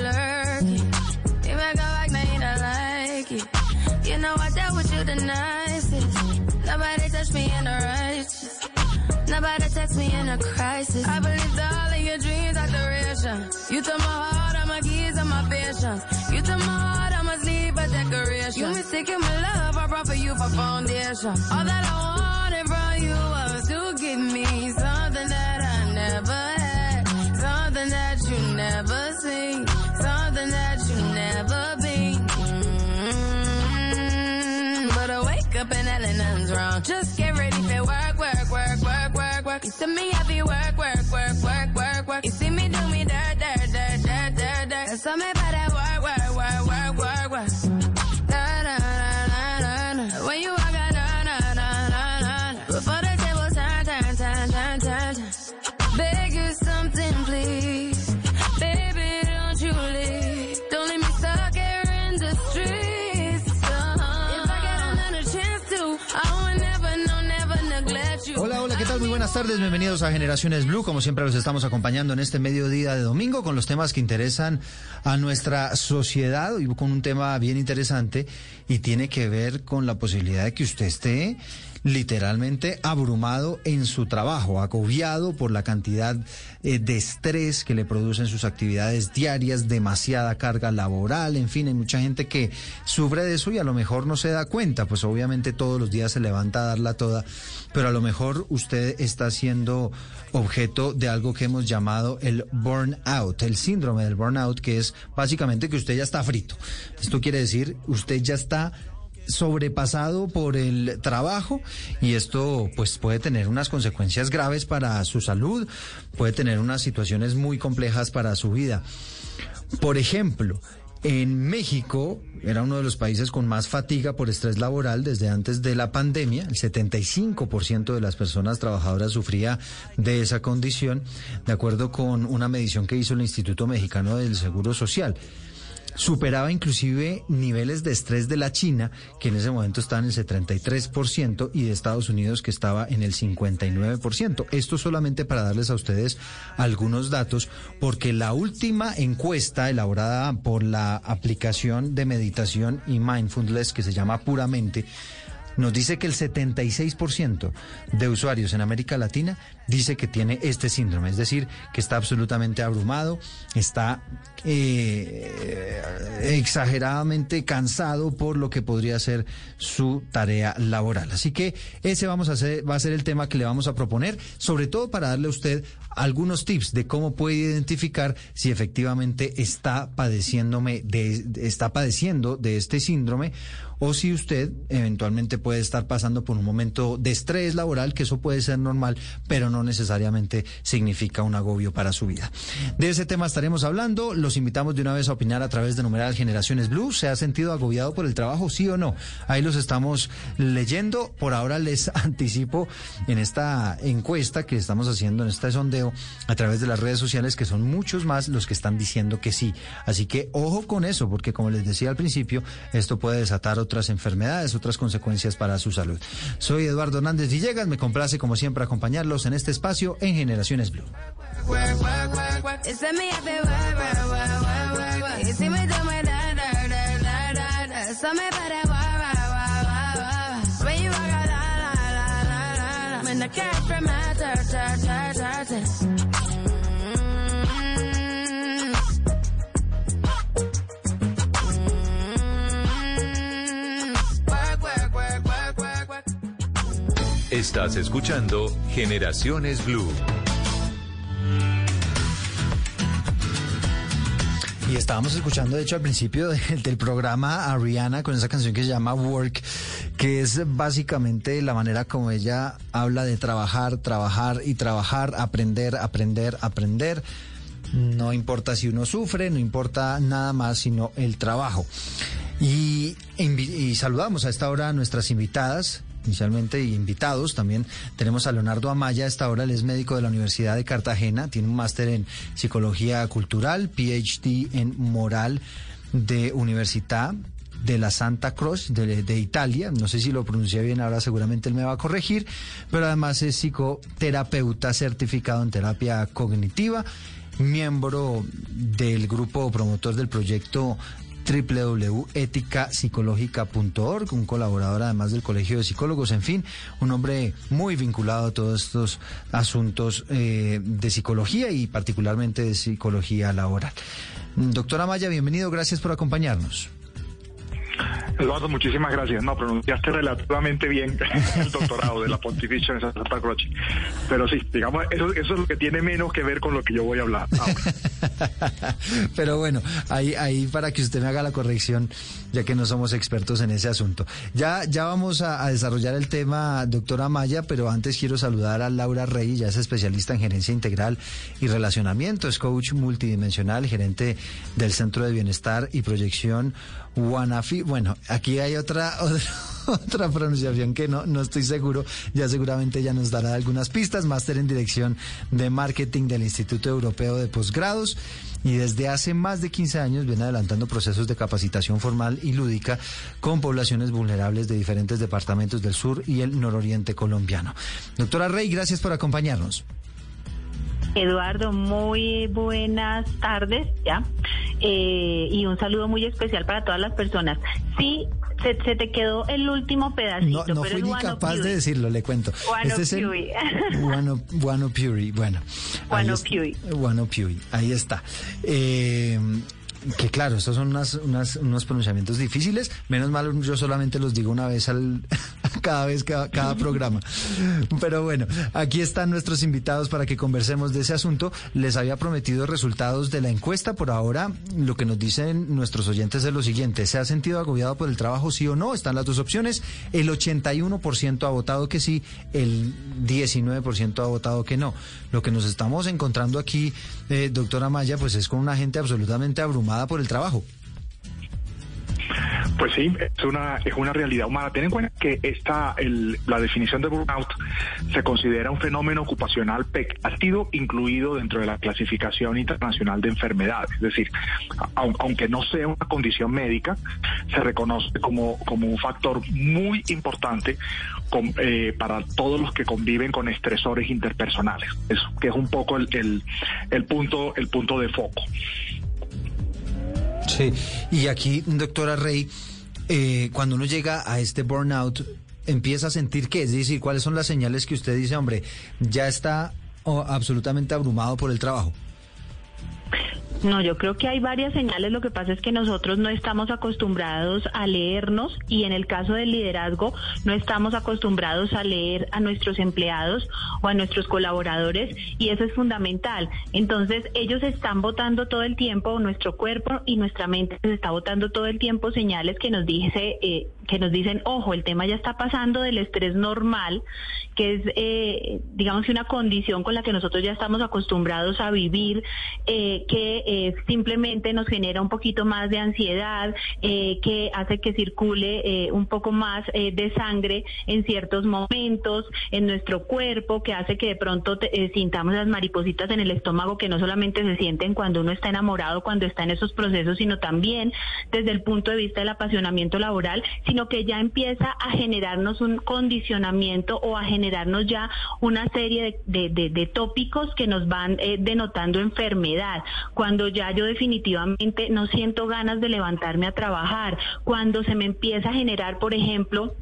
Lurking. You make a back, now you don't like it. You know I dealt with you the nicest. Nobody touched me in the righteous. Nobody text me in a crisis. I believed all of your dreams are duration. You took my heart, all my keys, and my patience. You took my heart, I must leave a decoration. You mistaken my love, I brought for you for foundation. All that I wanted from you was to give me something that I never had. Something that never seen. Something that you never been. Mm, But I wake up and hell nothing's wrong. Just get ready for work, work, work, work, work, work. You see me heavy work, work, work, work, work, work. You see me do me dirt, dirt, buenas tardes, bienvenidos a Generaciones Blue. Como siempre los estamos acompañando en este mediodía de domingo con los temas que interesan a nuestra sociedad y con un tema bien interesante y tiene que ver con la posibilidad de que usted esté literalmente abrumado en su trabajo, agobiado por la cantidad eh, de estrés que le producen sus actividades diarias, demasiada carga laboral, en fin, hay mucha gente que sufre de eso y a lo mejor no se da cuenta, pues obviamente todos los días se levanta a darla toda, pero a lo mejor usted está siendo objeto de algo que hemos llamado el burnout, el síndrome del burnout, que es básicamente que usted ya está frito. Esto quiere decir, usted ya está sobrepasado por el trabajo y esto pues puede tener unas consecuencias graves para su salud, puede tener unas situaciones muy complejas para su vida. Por ejemplo, en México era uno de los países con más fatiga por estrés laboral desde antes de la pandemia. El 75% de las personas trabajadoras sufría de esa condición, de acuerdo con una medición que hizo el Instituto Mexicano del Seguro Social superaba inclusive niveles de estrés de la China, que en ese momento estaba en el 73%, y de Estados Unidos, que estaba en el 59%. Esto solamente para darles a ustedes algunos datos, porque la última encuesta elaborada por la aplicación de meditación y mindfulness, que se llama Puramente, nos dice que el 76% de usuarios en América Latina dice que tiene este síndrome, es decir, que está absolutamente abrumado, está eh, exageradamente cansado por lo que podría ser su tarea laboral. Así que ese vamos a hacer, va a ser el tema que le vamos a proponer, sobre todo para darle a usted algunos tips de cómo puede identificar si efectivamente está padeciéndome de, está padeciendo de este síndrome o si usted eventualmente puede estar pasando por un momento de estrés laboral, que eso puede ser normal, pero no necesariamente significa un agobio para su vida. De ese tema estaremos hablando. Los invitamos de una vez a opinar a través de numeral Generaciones Blue. ¿Se ha sentido agobiado por el trabajo, sí o no? Ahí los estamos leyendo. Por ahora les anticipo en esta encuesta que estamos haciendo, en este sondeo, a través de las redes sociales, que son muchos más los que están diciendo que sí. Así que ojo con eso, porque como les decía al principio, esto puede desatar otras enfermedades, otras consecuencias para su salud. Soy Eduardo Hernández Villegas, me complace como siempre acompañarlos en este espacio en Generaciones Blue. Estás escuchando Generaciones Blue. Y estábamos escuchando, de hecho, al principio del programa a Rihanna con esa canción que se llama Work, que es básicamente la manera como ella habla de trabajar, trabajar y trabajar, aprender, aprender, aprender. No importa si uno sufre, no importa nada más sino el trabajo. Y, y saludamos a esta hora a nuestras invitadas, inicialmente invitados. También tenemos a Leonardo Amaya, a esta hora él es médico de la Universidad de Cartagena, tiene un máster en psicología cultural, PhD en moral de Universidad de la Santa Cruz de, de, Italia, no sé si lo pronuncié bien, ahora seguramente él me va a corregir, pero además es psicoterapeuta certificado en terapia cognitiva, miembro del grupo promotor del proyecto www.eticapsicológica.org, un colaborador además del Colegio de Psicólogos, en fin, un hombre muy vinculado a todos estos asuntos eh, de psicología y particularmente de psicología laboral. Doctora Maya, bienvenido, gracias por acompañarnos. Eduardo, muchísimas gracias. No, pronunciaste relativamente bien el doctorado de la Pontificia en Santa Croce. Pero sí, digamos, eso, eso es lo que tiene menos que ver con lo que yo voy a hablar. Pero bueno, ahí, ahí para que usted me haga la corrección, ya que no somos expertos en ese asunto. Ya, ya vamos a desarrollar el tema, doctora Maya, pero antes quiero saludar a Laura Rey, ya es especialista en gerencia integral y relacionamiento, es coach multidimensional, gerente del Centro de Bienestar y Proyección Wanafi. Bueno, aquí hay otra, otra, otra pronunciación que no, no estoy seguro. Ya seguramente ya nos dará algunas pistas. Máster en Dirección de Marketing del Instituto Europeo de Posgrados. Y desde hace más de 15 años viene adelantando procesos de capacitación formal y lúdica con poblaciones vulnerables de diferentes departamentos del sur y el nororiente colombiano. Doctora Rey, gracias por acompañarnos. Eduardo, muy buenas tardes, ¿ya? Eh, y un saludo muy especial para todas las personas. Sí, se, se te quedó el último pedacito. No, no pero fui ni capaz de decirlo, le cuento. Este es el Puy. Guano, Guano Pury, bueno. Guano Puy. Guano Puy, ahí está. Eh, que claro, estos son unas, unas- unos pronunciamientos difíciles. Menos mal, yo solamente los digo una vez al cada vez cada, cada programa. Pero bueno, aquí están nuestros invitados para que conversemos de ese asunto. Les había prometido resultados de la encuesta. Por ahora, lo que nos dicen nuestros oyentes es lo siguiente: ¿se ha sentido agobiado por el trabajo, sí o no? Están las dos opciones. El 81% ha votado que sí, el 19% ha votado que no. Lo que nos estamos encontrando aquí, eh, doctora Maya, pues es con una gente absolutamente abrumada por el trabajo. Pues sí, es una, es una realidad humana. Ten en cuenta que esta, el- la definición de burnout se considera un fenómeno ocupacional PEC, ha sido incluido dentro de la clasificación internacional de enfermedades. Es decir, au- aunque no sea una condición médica, se reconoce como, como un factor muy importante eh, para todos los que conviven con estresores interpersonales. Es, que es un poco el, el punto, el punto de foco. Sí, y aquí, doctora Rey, eh, cuando uno llega a este burnout, empieza a sentir qué, es decir, cuáles son las señales que usted dice, hombre, ya está oh, absolutamente abrumado por el trabajo. No, yo creo que hay varias señales. Lo que pasa es que nosotros no estamos acostumbrados a leernos y en el caso del liderazgo no estamos acostumbrados a leer a nuestros empleados o a nuestros colaboradores y eso es fundamental. Entonces ellos están votando todo el tiempo, nuestro cuerpo y nuestra mente se está votando todo el tiempo señales que nos dice eh, que nos dicen, ojo, el tema ya está pasando del estrés normal, que es, eh, digamos que una condición con la que nosotros ya estamos acostumbrados a vivir, eh, que eh, simplemente nos genera un poquito más de ansiedad, eh, que hace que circule eh, un poco más de sangre en ciertos momentos en nuestro cuerpo, que hace que de pronto sintamos las maripositas en el estómago que no solamente se sienten cuando uno está enamorado, cuando está en esos procesos, sino también desde el punto de vista del apasionamiento laboral, sino que ya empieza a generarnos un condicionamiento o a generarnos ya una serie de, de- de- de tópicos que nos van denotando enfermedad. Cuando ya yo definitivamente no siento ganas de levantarme a trabajar, cuando se me empieza a generar, por ejemplo,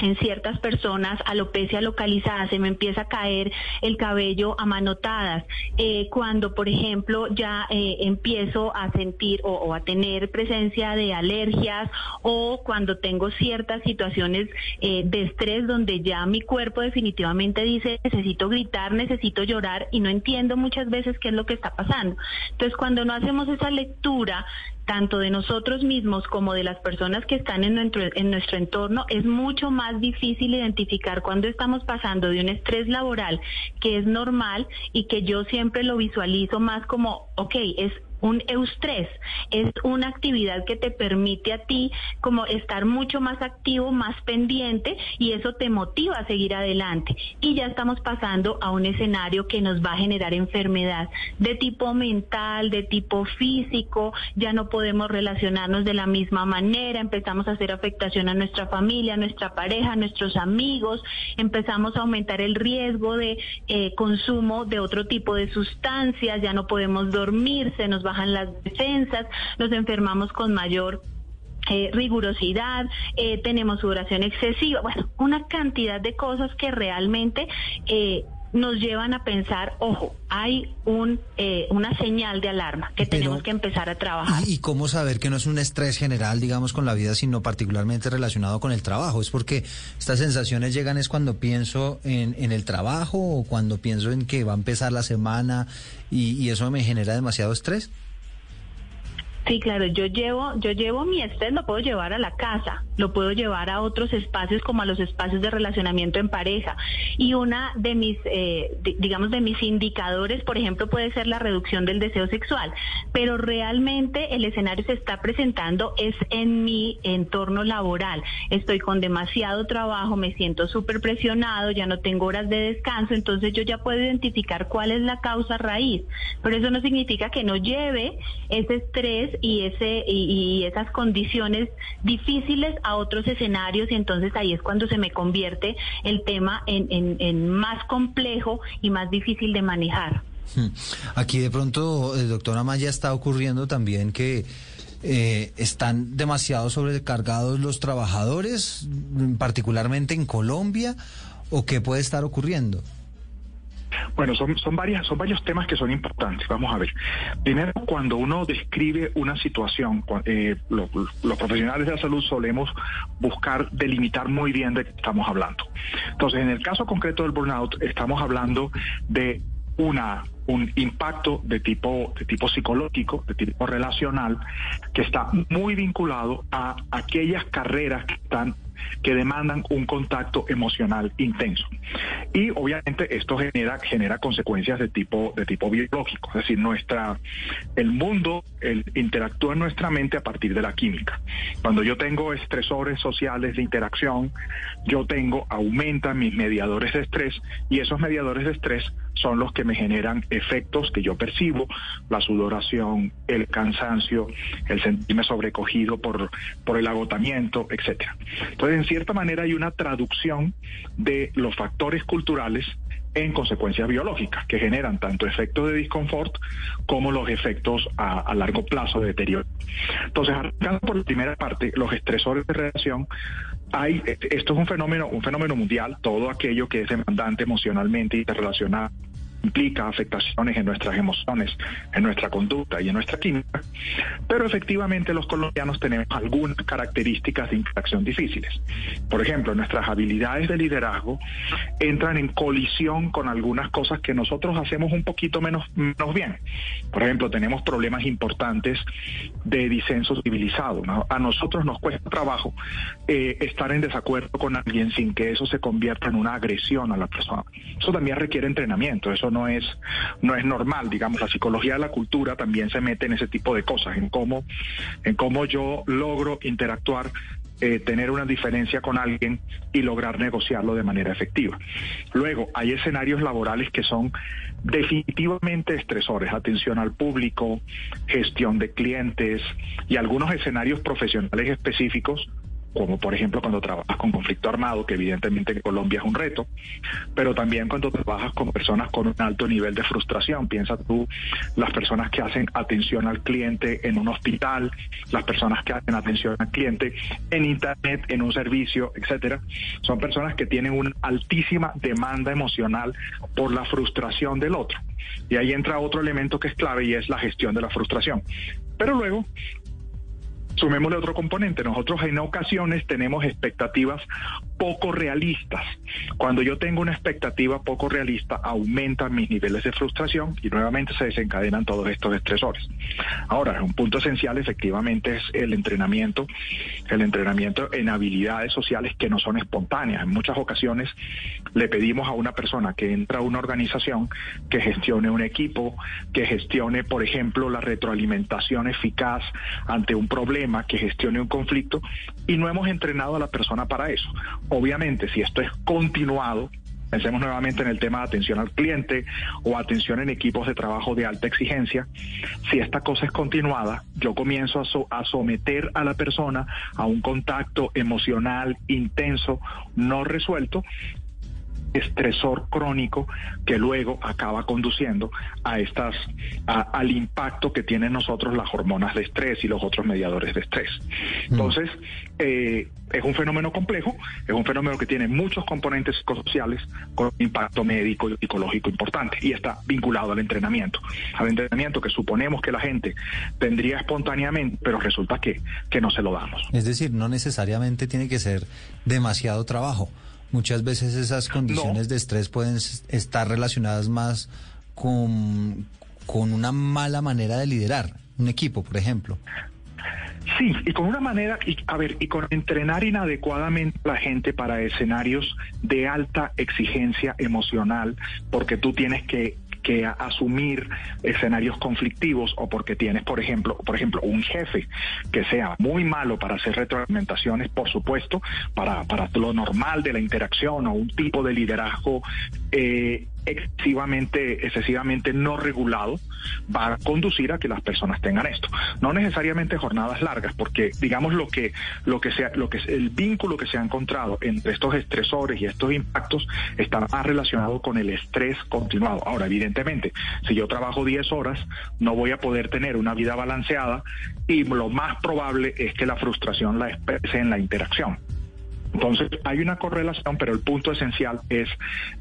en ciertas personas alopecia localizada, se me empieza a caer el cabello a manotadas. Eh, cuando, por ejemplo, ya eh, empiezo a sentir o, a tener presencia de alergias o cuando tengo ciertas situaciones eh, de estrés donde ya mi cuerpo definitivamente dice necesito gritar, necesito llorar y no entiendo muchas veces qué es lo que está pasando. Entonces, cuando no hacemos esa lectura, tanto de nosotros mismos como de las personas que están en nuestro, en nuestro entorno, es mucho más difícil identificar cuando estamos pasando de un estrés laboral que es normal y que yo siempre lo visualizo más como, ok, es un eustrés, es una actividad que te permite a ti como estar mucho más activo, más pendiente y eso te motiva a seguir adelante. Y ya estamos pasando a un escenario que nos va a generar enfermedad de tipo mental, de tipo físico, ya no podemos relacionarnos de la misma manera, empezamos a hacer afectación a nuestra familia, a nuestra pareja, a nuestros amigos, empezamos a aumentar el riesgo de eh, consumo de otro tipo de sustancias, ya no podemos dormir, se nos bajan las defensas, nos enfermamos con mayor eh, rigurosidad, eh, tenemos sudoración excesiva, bueno, una cantidad de cosas que realmente eh, nos llevan a pensar, ojo, hay un, eh, una señal de alarma que tenemos que empezar a trabajar. ¿Y, y cómo saber que no es un estrés general, digamos, con la vida, sino particularmente relacionado con el trabajo? Es porque estas sensaciones llegan es cuando pienso en, en el trabajo o cuando pienso en que va a empezar la semana y, y eso me genera demasiado estrés. Sí, claro, yo llevo, yo llevo mi estrés, lo puedo llevar a la casa, lo puedo llevar a otros espacios como a los espacios de relacionamiento en pareja. Y una de mis, eh, di- digamos, de mis indicadores, por ejemplo, puede ser la reducción del deseo sexual. Pero realmente el escenario se está presentando es en mi entorno laboral. Estoy con demasiado trabajo, me siento súper presionado, ya no tengo horas de descanso, entonces yo ya puedo identificar cuál es la causa raíz. Pero eso no significa que no lleve ese estrés y ese y, esas condiciones difíciles a otros escenarios y entonces ahí es cuando se me convierte el tema en, en, en más complejo y más difícil de manejar. Hmm. Aquí de pronto, el doctor Amaya, está ocurriendo también que eh, están demasiado sobrecargados los trabajadores, particularmente en Colombia, o qué puede estar ocurriendo. Bueno, son, son, varias, son varios temas que son importantes. Vamos a ver. Primero, cuando uno describe una situación, eh, lo- los profesionales de la salud solemos buscar delimitar muy bien de qué estamos hablando. Entonces, en el caso concreto del burnout, estamos hablando de una un impacto de tipo de tipo psicológico, de tipo relacional, que está muy vinculado a aquellas carreras que están que demandan un contacto emocional intenso. Y obviamente esto genera, genera consecuencias de tipo, de tipo biológico, es decir, nuestra, el mundo el, interactúa en nuestra mente a partir de la química. Cuando yo tengo estresores sociales de interacción, yo tengo, aumentan mis mediadores de estrés y esos mediadores de estrés son los que me generan efectos que yo percibo, la sudoración, el cansancio, el sentirme sobrecogido por, por el agotamiento, etcétera. Entonces, en cierta manera hay una traducción de los factores culturales en consecuencias biológicas que generan tanto efectos de disconfort como los efectos a, a largo plazo de deterioro. Entonces, por la primera parte, los estresores de relación, hay, esto es un fenómeno, un fenómeno mundial, todo aquello que es demandante emocionalmente interrelacionado implica afectaciones en nuestras emociones, en nuestra conducta y en nuestra química, pero efectivamente los colombianos tenemos algunas características de interacción difíciles. Por ejemplo, nuestras habilidades de liderazgo entran en colisión con algunas cosas que nosotros hacemos un poquito menos, menos bien. Por ejemplo, tenemos problemas importantes de disenso civilizado. A nosotros nos cuesta trabajo eh, estar en desacuerdo con alguien sin que eso se convierta en una agresión a la persona. Eso también requiere entrenamiento, eso no es, no es normal, digamos, la psicología de la cultura también se mete en ese tipo de cosas, en cómo, en cómo yo logro interactuar eh, tener una diferencia con alguien y lograr negociarlo de manera efectiva. Luego, hay escenarios laborales que son definitivamente estresores, atención al público, gestión de clientes y algunos escenarios profesionales específicos como por ejemplo cuando trabajas con conflicto armado, que evidentemente en Colombia es un reto, pero también cuando trabajas con personas con un alto nivel de frustración. Piensa tú las personas que hacen atención al cliente en un hospital, las personas que hacen atención al cliente en internet, en un servicio, etcétera. Son personas que tienen una altísima demanda emocional por la frustración del otro. Y ahí entra otro elemento que es clave y es la gestión de la frustración. Pero luego Sumémosle otro componente. Nosotros en ocasiones tenemos expectativas poco realistas. Cuando yo tengo una expectativa poco realista, aumentan mis niveles de frustración y nuevamente se desencadenan todos estos estresores. Ahora, un punto esencial efectivamente es el entrenamiento, el entrenamiento en habilidades sociales que no son espontáneas. En muchas ocasiones le pedimos a una persona que entra a una organización que gestione un equipo, que gestione, por ejemplo, la retroalimentación eficaz ante un problema, que gestione un conflicto y no hemos entrenado a la persona para eso. Obviamente, si esto es continuado, Pensemos nuevamente en el tema de atención al cliente o atención en equipos de trabajo de alta exigencia. Si esta cosa es continuada, yo comienzo a, someter a la persona a un contacto emocional intenso, no resuelto, estresor crónico que luego acaba conduciendo a estas al impacto que tienen nosotros las hormonas de estrés y los otros mediadores de estrés. Mm. Entonces, eh, es un fenómeno complejo, es un fenómeno que tiene muchos componentes psicosociales con impacto médico y psicológico importante y está vinculado al entrenamiento, al entrenamiento que suponemos que la gente tendría espontáneamente, pero resulta que, que no se lo damos. Es decir, no necesariamente tiene que ser demasiado trabajo. Muchas veces esas condiciones de estrés pueden estar relacionadas más con, con una mala manera de liderar un equipo, por ejemplo. Sí, y con una manera, y, a ver, y con entrenar inadecuadamente a la gente para escenarios de alta exigencia emocional, porque tú tienes que que asumir escenarios conflictivos o porque tienes, por ejemplo, por ejemplo, un jefe que sea muy malo para hacer retroalimentaciones, por supuesto, para, para lo normal de la interacción o un tipo de liderazgo eh, excesivamente, excesivamente no regulado va a conducir a que las personas tengan esto. No necesariamente jornadas largas, porque digamos lo que, lo que sea, lo que es el vínculo que se ha encontrado entre estos estresores y estos impactos está más relacionado con el estrés continuado. Ahora, evidentemente, si yo trabajo 10 horas, no voy a poder tener una vida balanceada y lo más probable es que la frustración la exprese en la interacción. Entonces, hay una correlación, pero el punto esencial es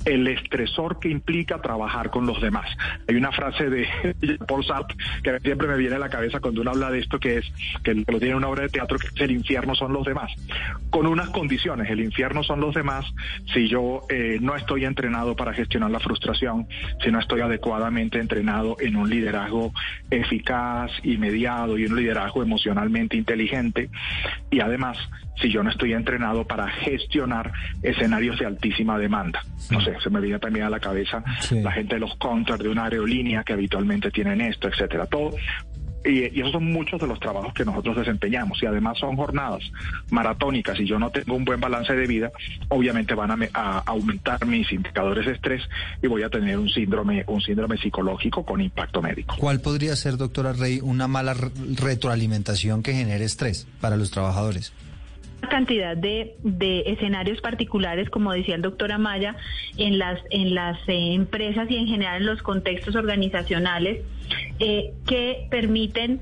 el estresor que implica trabajar con los demás. Hay una frase de Paul Sartre que siempre me viene a la cabeza cuando uno habla de esto, que es que lo tiene una obra de teatro, que es el infierno son los demás. Con unas condiciones, el infierno son los demás si yo eh, no estoy entrenado para gestionar la frustración, si no estoy adecuadamente entrenado en un liderazgo eficaz y mediado y un liderazgo emocionalmente inteligente y además si yo no estoy entrenado para gestionar escenarios de altísima demanda. No sé, se me viene también a la cabeza la gente de los contras de una aerolínea que habitualmente tienen esto, etcétera. Todo y, esos son muchos de los trabajos que nosotros desempeñamos y además son jornadas maratónicas y yo no tengo un buen balance de vida, obviamente van a, aumentar mis indicadores de estrés y voy a tener un síndrome, un síndrome psicológico con impacto médico. ¿Cuál podría ser, doctora Rey, una mala retroalimentación que genere estrés para los trabajadores? Cantidad de, de, escenarios particulares, como decía el doctor Amaya, en las, en las eh, empresas y en general en los contextos organizacionales eh, que permiten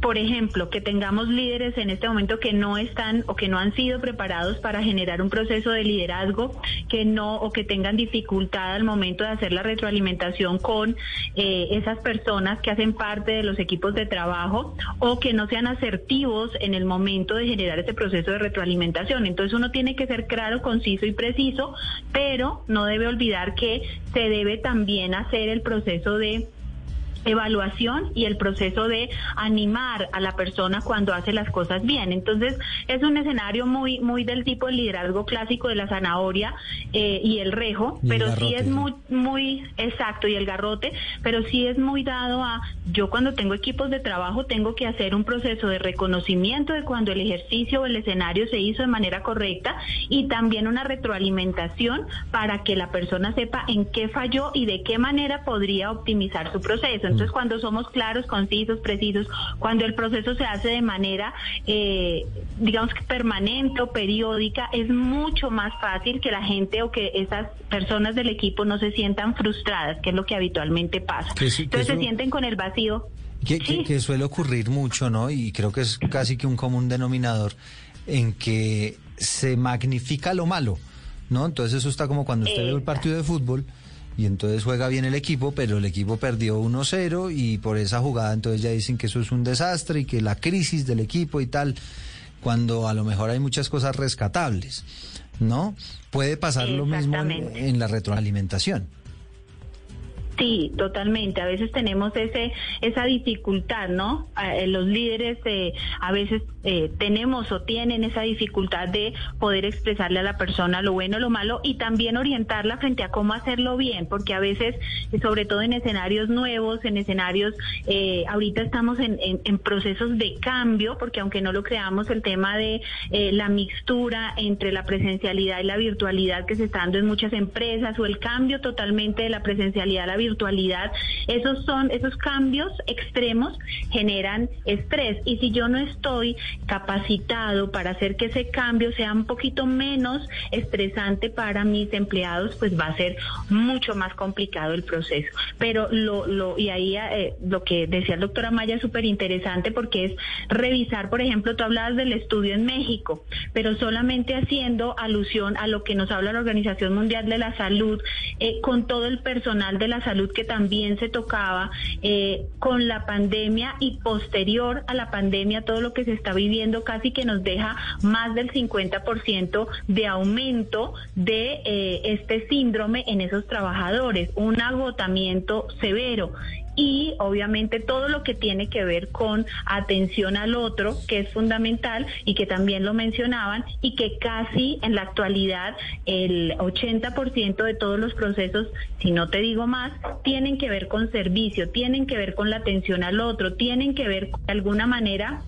por ejemplo, que tengamos líderes en este momento que no están o que no han sido preparados para generar un proceso de liderazgo, que no o que tengan dificultad al momento de hacer la retroalimentación con eh, esas personas que hacen parte de los equipos de trabajo o que no sean asertivos en el momento de generar ese proceso de retroalimentación. Entonces uno tiene que ser claro, conciso y preciso, pero no debe olvidar que se debe también hacer el proceso de evaluación y el proceso de animar a la persona cuando hace las cosas bien. Entonces, es un escenario muy, muy del tipo de liderazgo clásico de la zanahoria eh, y el rejo, pero sí es muy, muy exacto y el garrote, pero sí es muy dado a yo cuando tengo equipos de trabajo tengo que hacer un proceso de reconocimiento de cuando el ejercicio o el escenario se hizo de manera correcta y también una retroalimentación para que la persona sepa en qué falló y de qué manera podría optimizar su proceso. Entonces, cuando somos claros, concisos, precisos, cuando el proceso se hace de manera, eh, digamos que permanente o periódica, es mucho más fácil que la gente o que esas personas del equipo no se sientan frustradas, que es lo que habitualmente pasa. Entonces se sienten con el vacío. Que, que suele ocurrir mucho, ¿no? Y creo que es casi que un común denominador en que se magnifica lo malo, ¿no? Entonces eso está como cuando usted ve un partido de fútbol y entonces juega bien el equipo, pero el equipo perdió 1-0 y por esa jugada entonces ya dicen que eso es un desastre y que la crisis del equipo y tal, cuando a lo mejor hay muchas cosas rescatables, ¿no? Puede pasar lo mismo en la retroalimentación. Sí, totalmente. A veces tenemos ese esa dificultad, ¿no? Eh, los líderes eh, a veces eh, tenemos o tienen esa dificultad de poder expresarle a la persona lo bueno, lo malo y también orientarla frente a cómo hacerlo bien, porque a veces, sobre todo en escenarios nuevos, en escenarios, ahorita estamos en, en, procesos de cambio, porque aunque no lo creamos, el tema de la mixtura entre la presencialidad y la virtualidad que se está dando en muchas empresas o el cambio totalmente de la presencialidad a la virtualidad virtualidad, esos son esos cambios extremos generan estrés y si yo no estoy capacitado para hacer que ese cambio sea un poquito menos estresante para mis empleados, pues va a ser mucho más complicado el proceso. Pero lo, lo y ahí eh, lo que decía el doctor Amaya es súper interesante porque es revisar, por ejemplo, tú hablabas del estudio en México, pero solamente haciendo alusión a lo que nos habla la Organización Mundial de la Salud, eh, con todo el personal de la salud que también se tocaba eh, con la pandemia y posterior a la pandemia, todo lo que se está viviendo casi que nos deja más del 50% de aumento de eh, este síndrome en esos trabajadores, un agotamiento severo y obviamente todo lo que tiene que ver con atención al otro, que es fundamental y que también lo mencionaban y que casi en la actualidad el 80% de todos los procesos, si no te digo más, tienen que ver con servicio, tienen que ver con la atención al otro, tienen que ver de alguna manera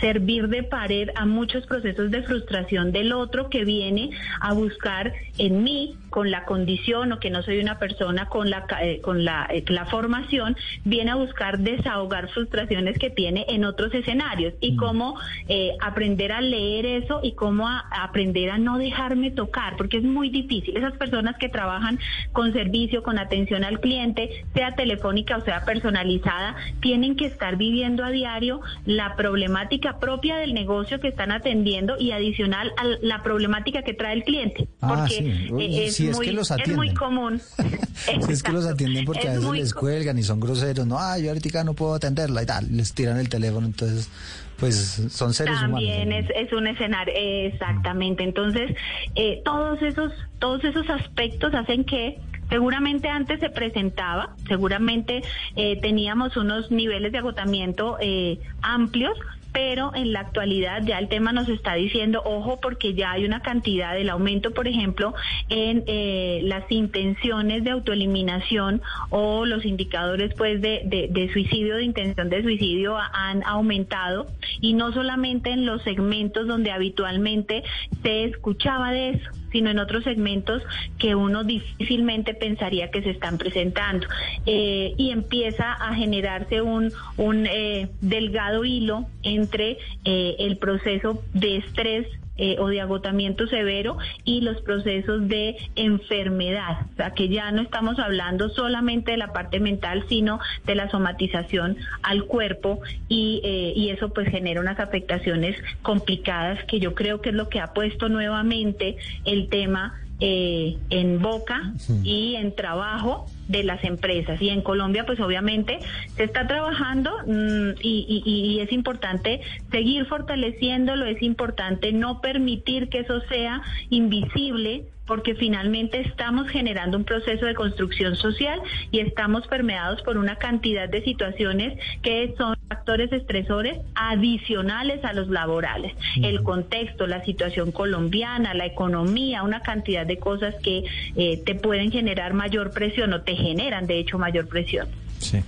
servir de pared a muchos procesos de frustración del otro que viene a buscar en mí con la condición o que no soy una persona con la eh, con la, eh, la, formación viene a buscar desahogar frustraciones que tiene en otros escenarios y mm. cómo eh, aprender a leer eso y cómo aprender a no dejarme tocar porque es muy difícil esas personas que trabajan con servicio con atención al cliente sea telefónica o sea personalizada tienen que estar viviendo a diario la problemática propia del negocio que están atendiendo y adicional a la problemática que trae el cliente ah, porque es si es que los atienden. Es muy común. si es que los atienden porque a veces les cuelgan y son groseros, no, ay, yo ahorita no puedo atenderla y tal, les tiran el teléfono, entonces pues son seres humanos. También es, es, un escenario, exactamente. Entonces, eh, todos esos, todos esos aspectos hacen que Seguramente antes se presentaba, seguramente eh, teníamos unos niveles de agotamiento eh, amplios, pero en la actualidad ya el tema nos está diciendo, ojo, porque ya hay una cantidad del aumento, por ejemplo, en eh, las intenciones de autoeliminación o los indicadores pues de, de, de, suicidio, de intención de suicidio han aumentado. Y no solamente en los segmentos donde habitualmente se escuchaba de eso, sino en otros segmentos que uno difícilmente pensaría que se están presentando. Eh, y empieza a generarse un, un eh, delgado hilo entre eh, el proceso de estrés eh, o de agotamiento severo y los procesos de enfermedad. O sea, que ya no estamos hablando solamente de la parte mental, sino de la somatización al cuerpo y, eh, y eso pues genera unas afectaciones complicadas que yo creo que es lo que ha puesto nuevamente el tema eh, en boca y en trabajo de las empresas. Y en Colombia, pues obviamente se está trabajando mm, y, y es importante seguir fortaleciéndolo, es importante no permitir que eso sea invisible porque finalmente estamos generando un proceso de construcción social y estamos permeados por una cantidad de situaciones que son factores estresores adicionales a los laborales. El contexto, la situación colombiana, la economía, una cantidad de cosas que eh, te pueden generar mayor presión o te generan de hecho mayor presión. Sí.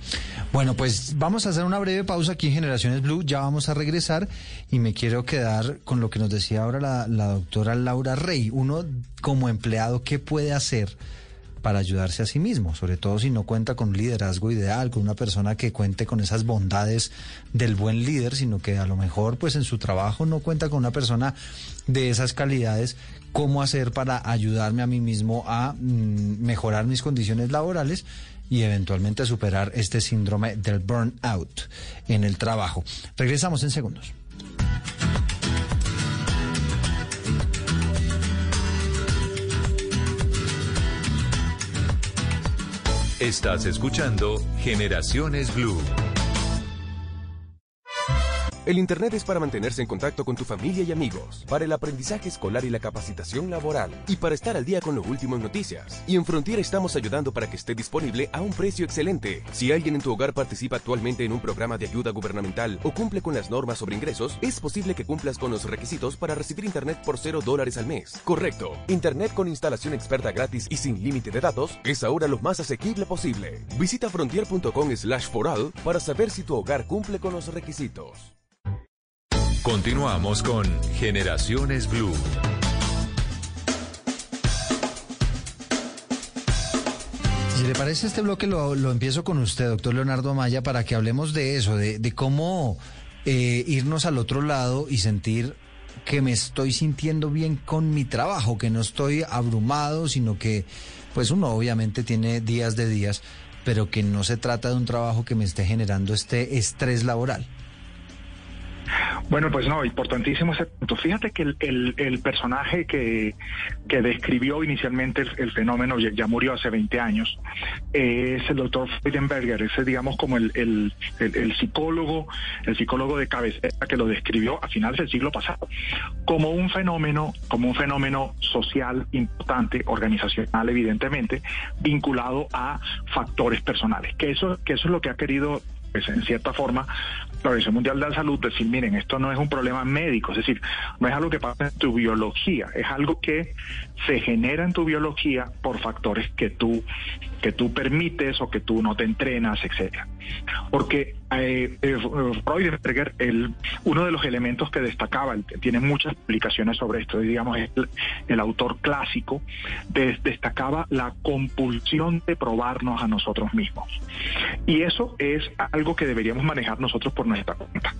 Bueno, pues vamos a hacer una breve pausa aquí en Generaciones Blue, ya vamos a regresar y me quiero quedar con lo que nos decía ahora la, la doctora Laura Rey. Uno como empleado, ¿qué puede hacer? para ayudarse a sí mismo, sobre todo si no cuenta con un liderazgo ideal, con una persona que cuente con esas bondades del buen líder, sino que a lo mejor pues en su trabajo no cuenta con una persona de esas calidades, cómo hacer para ayudarme a mí mismo a mm, mejorar mis condiciones laborales y eventualmente superar este síndrome del burnout en el trabajo. Regresamos en segundos. Estás escuchando Generaciones Blue. El Internet es para mantenerse en contacto con tu familia y amigos, para el aprendizaje escolar y la capacitación laboral, y para estar al día con lo último en noticias. Y en Frontier estamos ayudando para que esté disponible a un precio excelente. Si alguien en tu hogar participa actualmente en un programa de ayuda gubernamental o cumple con las normas sobre ingresos, es posible que cumplas con los requisitos para recibir Internet por cero dólares al mes. Correcto. Internet con instalación experta gratis y sin límite de datos es ahora lo más asequible posible. Visita frontier.com slash foral para saber si tu hogar cumple con los requisitos. Continuamos con Generaciones Blue. Si le parece este bloque, lo, lo empiezo con usted, doctor Leonardo Maya, para que hablemos de eso, de, de cómo eh, irnos al otro lado y sentir que me estoy sintiendo bien con mi trabajo, que no estoy abrumado, sino que, pues uno obviamente tiene días de días, pero que no se trata de un trabajo que me esté generando este estrés laboral. Bueno, pues no, importantísimo ese punto. Fíjate que el, personaje que, que, describió inicialmente el, fenómeno ya, murió hace 20 años, es el doctor Friedenberger, ese digamos como el, el, psicólogo, el psicólogo de cabecera que lo describió a finales del siglo pasado, como un fenómeno, como un fenómeno social importante, organizacional evidentemente, vinculado a factores personales, que eso, que eso es lo que ha querido pues en cierta forma, la Organización Mundial de la Salud decir, miren, esto no es un problema médico, es decir, no es algo que pasa en tu biología, es algo que se genera en tu biología por factores que tú, que tú permites o que tú no te entrenas, etcétera. Porque eh, eh, el, uno de los elementos que destacaba, tiene muchas explicaciones sobre esto, digamos, es el, autor clásico, destacaba la compulsión de probarnos a nosotros mismos. Y eso es algo que deberíamos manejar nosotros por nuestra cuenta.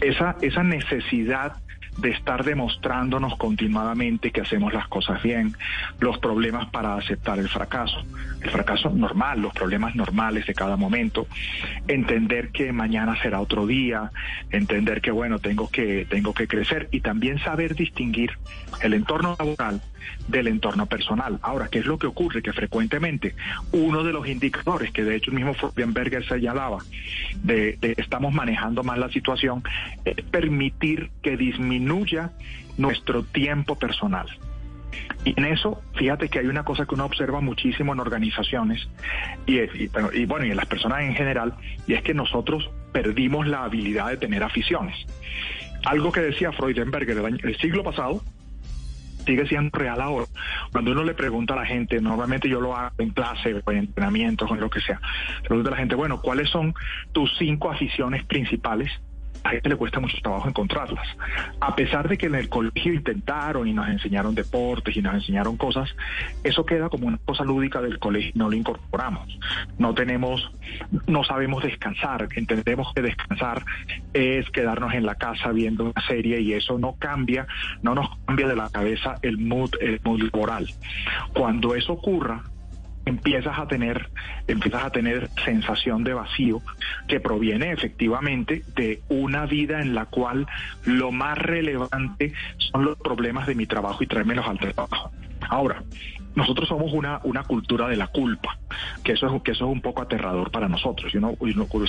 Esa, esa necesidad de estar demostrándonos continuadamente que hacemos las cosas bien, los problemas para aceptar el fracaso, el fracaso normal, los problemas normales de cada momento, entender que mañana será otro día, entender que bueno, tengo que tengo que crecer y también saber distinguir el entorno laboral del entorno personal. Ahora, ¿qué es lo que ocurre? Que frecuentemente uno de los indicadores que de hecho el mismo Freudenberger señalaba de, de estamos manejando mal la situación es permitir que disminuya nuestro tiempo personal. Y en eso, fíjate que hay una cosa que uno observa muchísimo en organizaciones y, bueno, y en las personas en general, y es que nosotros perdimos la habilidad de tener aficiones. Algo que decía Freudenberger el, el siglo pasado, sigue siendo real ahora. Cuando uno le pregunta a la gente, normalmente yo lo hago en clase en entrenamientos en lo que sea, le pregunta a la gente, bueno, ¿cuáles son tus cinco aficiones principales? A gente le cuesta mucho trabajo encontrarlas. A pesar de que en el colegio intentaron y nos enseñaron deportes y nos enseñaron cosas, eso queda como una cosa lúdica del colegio, no lo incorporamos. No tenemos, no sabemos descansar, entendemos que descansar es quedarnos en la casa viendo una serie y eso no cambia, no nos cambia de la cabeza el mood, el mood laboral. Cuando eso ocurra, empiezas a tener empiezas a tener sensación de vacío que proviene efectivamente de una vida en la cual lo más relevante son los problemas de mi trabajo y traérmelos al trabajo. Ahora, nosotros somos una, una cultura de la culpa, que eso, es, que eso es un poco aterrador para nosotros. Si uno,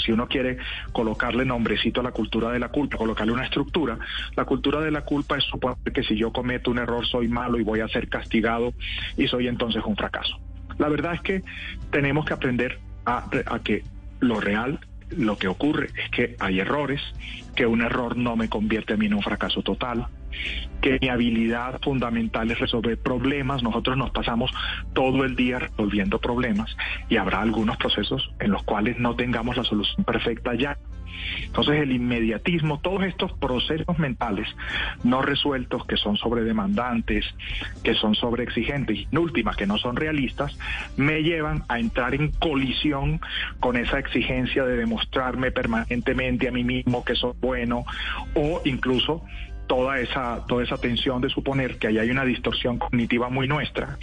si uno quiere colocarle nombrecito a la cultura de la culpa, colocarle una estructura, la cultura de la culpa es suponer que si yo cometo un error soy malo y voy a ser castigado y soy entonces un fracaso. La verdad es que tenemos que aprender a, que lo real lo que ocurre es que hay errores, que un error no me convierte a mí en un fracaso total, que mi habilidad fundamental es resolver problemas. Nosotros nos pasamos todo el día resolviendo problemas y habrá algunos procesos en los cuales no tengamos la solución perfecta ya. Entonces el inmediatismo, todos estos procesos mentales no resueltos que son sobredemandantes, que son sobreexigentes y en última que no son realistas, me llevan a entrar en colisión con esa exigencia de demostrarme permanentemente a mí mismo que soy bueno o incluso toda esa, toda esa tensión de suponer que ahí hay una distorsión cognitiva muy nuestra,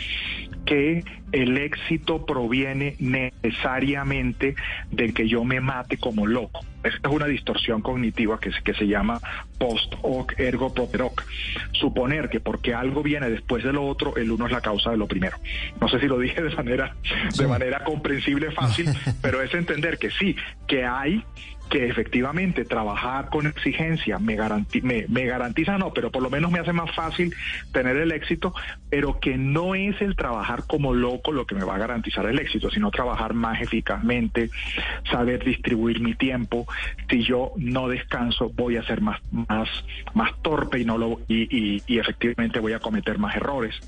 que el éxito proviene necesariamente de que yo me mate como loco. Esta es una distorsión cognitiva que, que se llama post hoc ergo propter hoc. Suponer que porque algo viene después de lo otro, el uno es la causa de lo primero. No sé si lo dije de manera, de manera comprensible, fácil, pero es entender que sí, que hay que efectivamente trabajar con exigencia me, me, garantiza, no, pero por lo menos me hace más fácil tener el éxito, pero que no es el trabajar como loco lo que me va a garantizar el éxito, sino trabajar más eficazmente, saber distribuir mi tiempo. Si yo no descanso, voy a ser más, más, más torpe y, no lo, y, y efectivamente voy a cometer más errores.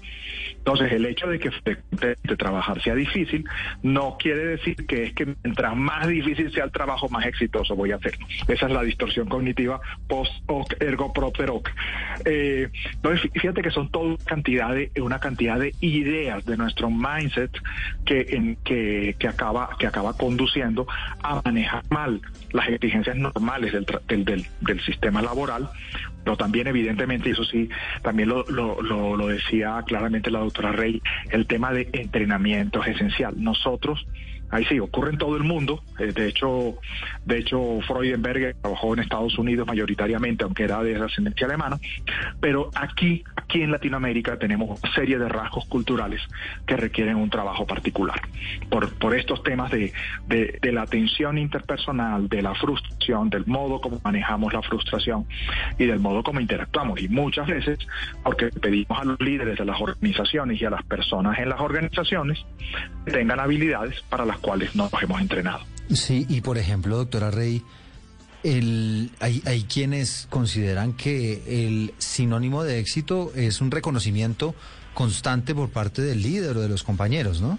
Entonces, el hecho de que de, trabajar sea difícil no quiere decir que es que mientras más difícil sea el trabajo, más exitoso voy a ser. Esa es la distorsión cognitiva post hoc ergo propter hoc. Eh, entonces, fíjate que son toda cantidad de una cantidad de ideas de nuestro mindset que, acaba conduciendo a manejar mal las exigencias normales del sistema laboral pero también evidentemente, eso sí, también lo, lo, lo, decía claramente la doctora Rey, el tema de entrenamiento es esencial. Nosotros ahí sí, ocurre en todo el mundo. Eh, de hecho, de hecho, Freudenberger trabajó en Estados Unidos mayoritariamente, aunque era de ascendencia alemana. Pero aquí, aquí en Latinoamérica tenemos una serie de rasgos culturales que requieren un trabajo particular. Por, por estos temas de, de, de la tensión interpersonal, de la frustración, del modo como manejamos la frustración y del modo como interactuamos. Y muchas veces, porque pedimos a los líderes de las organizaciones y a las personas en las organizaciones que tengan habilidades para las cuales nos hemos entrenado. Sí, y por ejemplo, doctora Rey, el, hay, hay quienes consideran que el sinónimo de éxito es un reconocimiento constante por parte del líder o de los compañeros, ¿no?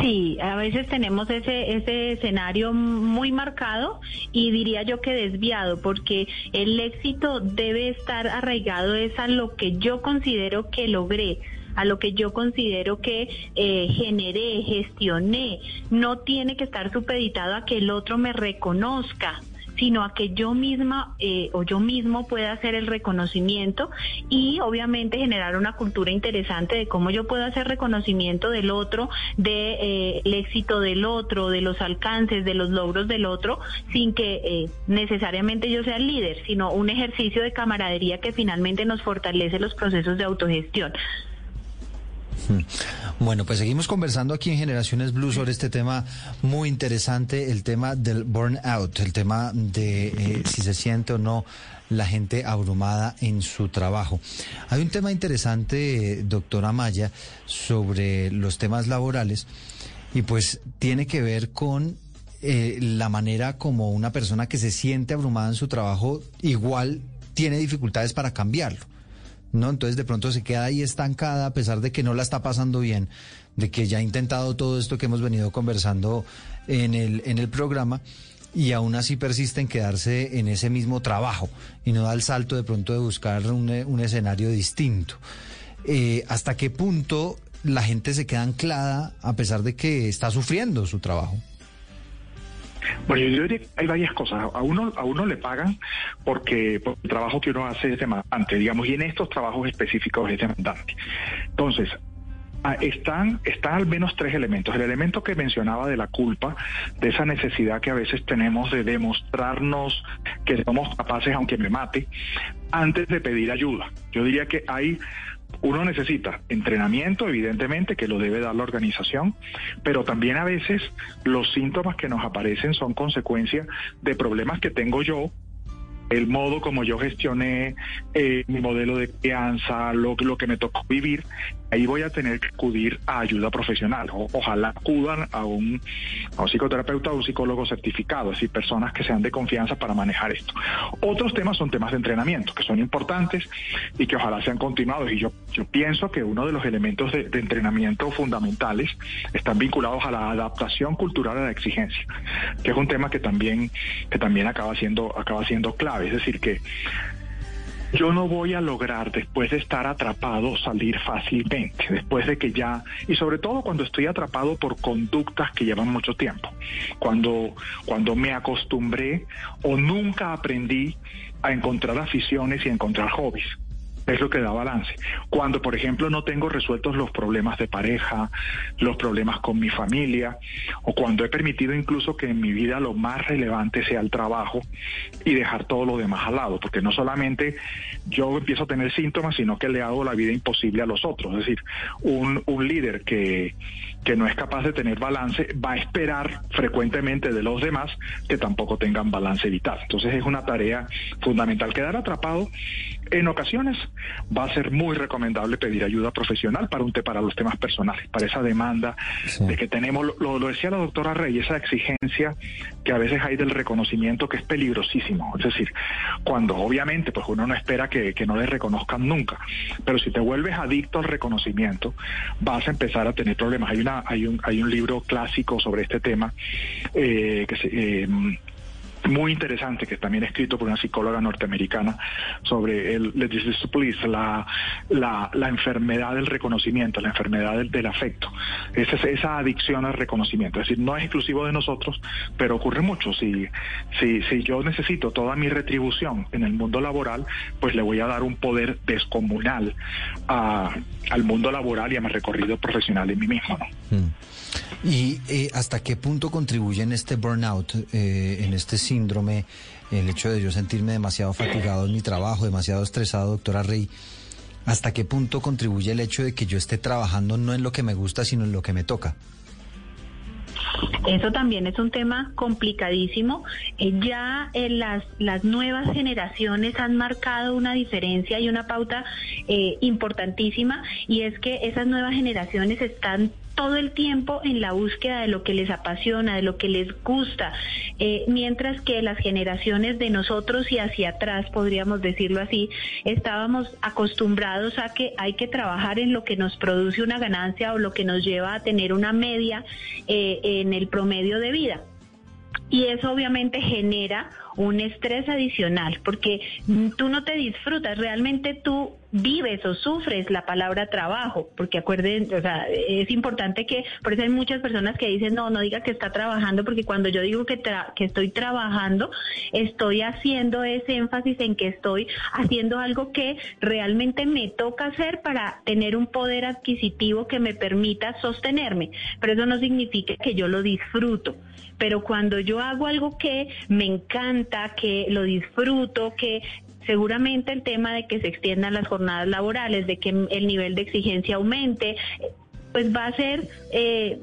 Sí, a veces tenemos ese, ese escenario muy marcado y diría yo que desviado, porque el éxito debe estar arraigado es a lo que yo considero que logré a lo que yo considero que eh, generé, gestioné. No tiene que estar supeditado a que el otro me reconozca sino a que yo misma eh, o yo mismo pueda hacer el reconocimiento y obviamente generar una cultura interesante de cómo yo puedo hacer reconocimiento del otro, de eh, éxito del otro, de los alcances, de los logros del otro, sin que necesariamente yo sea el líder, sino un ejercicio de camaradería que finalmente nos fortalece los procesos de autogestión. Bueno, pues seguimos conversando aquí en Generaciones Blue sobre este tema muy interesante, el tema del burnout, el tema de eh, si se siente o no la gente abrumada en su trabajo. Hay un tema interesante, doctora Maya, sobre los temas laborales y pues tiene que ver con eh, la manera como una persona que se siente abrumada en su trabajo igual tiene dificultades para cambiarlo. ¿No? Entonces de pronto se queda ahí estancada a pesar de que no la está pasando bien, de que ya ha intentado todo esto que hemos venido conversando en el, en el programa y aún así persiste en quedarse en ese mismo trabajo y no da el salto de pronto de buscar un, un escenario distinto. Eh, ¿Hasta qué punto la gente se queda anclada a pesar de que está sufriendo su trabajo? Bueno, yo diría que hay varias cosas. A uno, a uno le pagan porque, el trabajo que uno hace es demandante, digamos, y en estos trabajos específicos es demandante. Entonces, están, están al menos tres elementos. El elemento que mencionaba de la culpa, de esa necesidad que a veces tenemos de demostrarnos que somos capaces, aunque me mate, antes de pedir ayuda. Yo diría que hay uno necesita entrenamiento, evidentemente, que lo debe dar la organización, pero también a veces los síntomas que nos aparecen son consecuencia de problemas que tengo yo el modo como yo gestioné eh, mi modelo de crianza, lo, lo que me tocó vivir, ahí voy a tener que acudir a ayuda profesional. ojalá acudan a un, a un psicoterapeuta o un psicólogo certificado, es decir, personas que sean de confianza para manejar esto. Otros temas son temas de entrenamiento, que son importantes y que ojalá sean continuados. Y yo, yo pienso que uno de los elementos de entrenamiento fundamentales están vinculados a la adaptación cultural a la exigencia, que es un tema que también, que también acaba siendo, acaba siendo clave. Es decir, que yo no voy a lograr después de estar atrapado salir fácilmente, después de que ya, y sobre todo cuando estoy atrapado por conductas que llevan mucho tiempo, cuando, cuando me acostumbré o nunca aprendí a encontrar aficiones y a encontrar hobbies es lo que da balance. Cuando, por ejemplo, no tengo resueltos los problemas de pareja, los problemas con mi familia, o cuando he permitido incluso que en mi vida lo más relevante sea el trabajo y dejar todo lo demás al lado, porque no solamente yo empiezo a tener síntomas, sino que le hago la vida imposible a los otros. Es decir, un, un líder que, que no es capaz de tener balance va a esperar frecuentemente de los demás que tampoco tengan balance vital. Entonces es una tarea fundamental. Quedar atrapado en ocasiones va a ser muy recomendable pedir ayuda profesional para un para los temas personales, para esa demanda de que tenemos, lo, lo, decía la doctora Rey, esa exigencia que a veces hay del reconocimiento que es peligrosísimo. Es decir, cuando obviamente pues uno no espera que, que no le reconozcan nunca, pero si te vuelves adicto al reconocimiento, vas a empezar a tener problemas. Hay una, hay un, hay un libro clásico sobre este tema eh, que se, eh, muy interesante que también escrito por una psicóloga norteamericana sobre el, la, la, la enfermedad del reconocimiento, la enfermedad del, del afecto, esa, esa adicción al reconocimiento. Es decir, no es exclusivo de nosotros, pero ocurre mucho. Si, si, si yo necesito toda mi retribución en el mundo laboral, pues le voy a dar un poder descomunal a, al mundo laboral y a mi recorrido profesional en mí mismo. ¿no? Mm. ¿Y eh, hasta qué punto contribuye en este burnout, eh, en este síndrome, el hecho de yo sentirme demasiado fatigado en mi trabajo, demasiado estresado, doctora Rey? ¿Hasta qué punto contribuye el hecho de que yo esté trabajando no en lo que me gusta, sino en lo que me toca? Eso también es un tema complicadísimo. Eh, ya en las, las nuevas generaciones han marcado una diferencia y una pauta eh, importantísima y es que esas nuevas generaciones están todo el tiempo en la búsqueda de lo que les apasiona, de lo que les gusta, eh, mientras que las generaciones de nosotros y hacia atrás, podríamos decirlo así, estábamos acostumbrados a que hay que trabajar en lo que nos produce una ganancia o lo que nos lleva a tener una media eh, en el promedio de vida. Y eso obviamente genera un estrés adicional, porque tú no te disfrutas, realmente tú vives o sufres la palabra trabajo, porque acuerden, o sea, es importante que, por eso hay muchas personas que dicen, no, no diga que está trabajando, porque cuando yo digo que, que estoy trabajando, estoy haciendo ese énfasis en que estoy haciendo algo que realmente me toca hacer para tener un poder adquisitivo que me permita sostenerme, pero eso no significa que yo lo disfruto, pero cuando yo hago algo que me encanta, que lo disfruto, que seguramente el tema de que se extiendan las jornadas laborales, de que el nivel de exigencia aumente, pues va a ser, eh,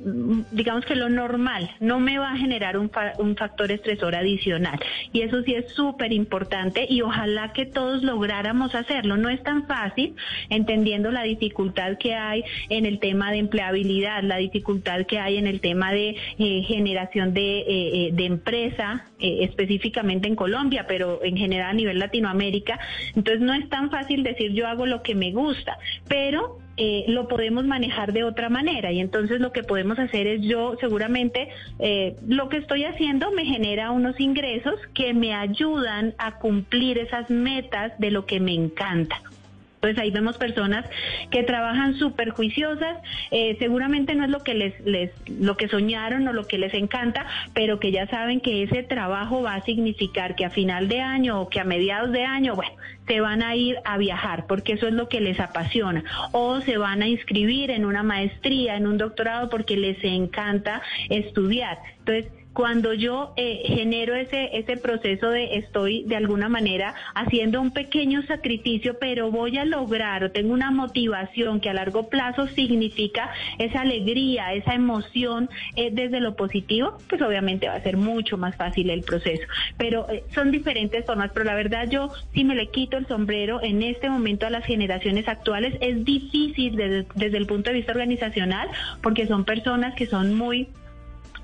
digamos que lo normal, no me va a generar un, un factor estresor adicional. Y eso sí es súper importante y ojalá que todos lográramos hacerlo. No es tan fácil, entendiendo la dificultad que hay en el tema de empleabilidad, la dificultad que hay en el tema de eh, generación de, eh, de empresa, específicamente en Colombia, pero en general a nivel Latinoamérica. Entonces no es tan fácil decir yo hago lo que me gusta, pero eh, lo podemos manejar de otra manera. Y entonces lo que podemos hacer es yo seguramente eh, lo que estoy haciendo me genera unos ingresos que me ayudan a cumplir esas metas de lo que me encanta. Entonces ahí vemos personas que trabajan súper juiciosas, eh, seguramente no es lo que les, les, lo que soñaron o lo que les encanta, pero que ya saben que ese trabajo va a significar que a final de año o que a mediados de año, bueno, se van a ir a viajar porque eso es lo que les apasiona o se van a inscribir en una maestría, en un doctorado porque les encanta estudiar. Entonces, cuando yo eh, genero ese, ese proceso de estoy de alguna manera haciendo un pequeño sacrificio, pero voy a lograr o tengo una motivación que a largo plazo significa esa alegría, esa emoción eh, desde lo positivo, pues obviamente va a ser mucho más fácil el proceso. Pero eh, son diferentes formas, pero la verdad yo si me le quito el sombrero en este momento a las generaciones actuales es difícil desde, desde el punto de vista organizacional porque son personas que son muy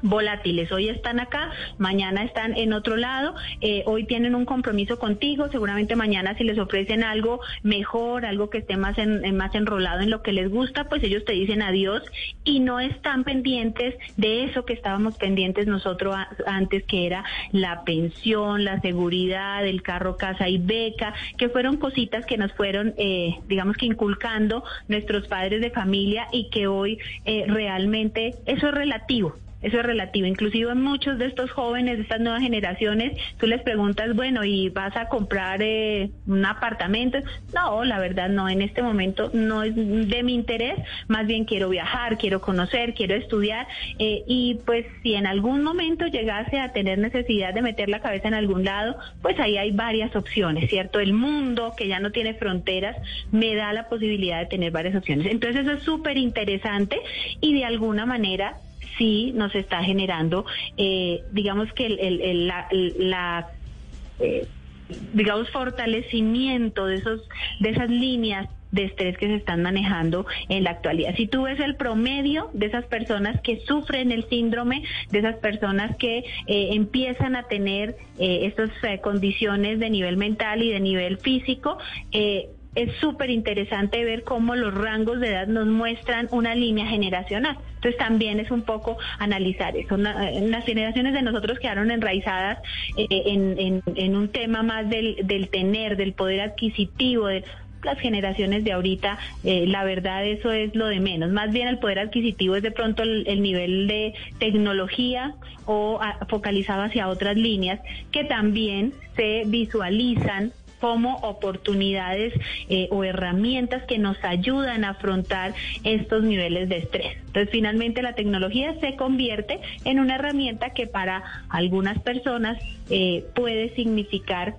volátiles. Hoy están acá, mañana están en otro lado, eh, hoy tienen un compromiso contigo, seguramente mañana si les ofrecen algo mejor, algo que esté más, en, más enrolado en lo que les gusta, pues ellos te dicen adiós. Y no están pendientes de eso que estábamos pendientes nosotros antes, que era la pensión, la seguridad, el carro, casa y beca, que fueron cositas que nos fueron, eh, digamos que inculcando nuestros padres de familia y que hoy eh, realmente eso es relativo eso es relativo. Inclusive muchos de estos jóvenes, de estas nuevas generaciones, tú les preguntas, bueno, ¿y vas a comprar eh, un apartamento? No, la verdad no, en este momento no es de mi interés, más bien quiero viajar, quiero conocer, quiero estudiar eh, y pues si en algún momento llegase a tener necesidad de meter la cabeza en algún lado, pues ahí hay varias opciones, ¿cierto? El mundo que ya no tiene fronteras me da la posibilidad de tener varias opciones. Entonces eso es súper interesante y de alguna manera sí nos está generando, eh, digamos que el, la, eh, digamos fortalecimiento de esos de esas líneas de estrés que se están manejando en la actualidad. Si tú ves el promedio de esas personas que sufren el síndrome, de esas personas que eh, empiezan a tener estas condiciones de nivel mental y de nivel físico, es súper interesante ver cómo los rangos de edad nos muestran una línea generacional. Entonces también es un poco analizar eso. las generaciones de nosotros quedaron enraizadas eh, en, un tema más del, tener, del poder adquisitivo, de las generaciones de ahorita, eh, la verdad eso es lo de menos. Más bien el poder adquisitivo es de pronto el, nivel de tecnología o focalizado hacia otras líneas que también se visualizan como oportunidades eh, o herramientas que nos ayudan a afrontar estos niveles de estrés. Entonces, finalmente la tecnología se convierte en una herramienta que para algunas personas eh, puede significar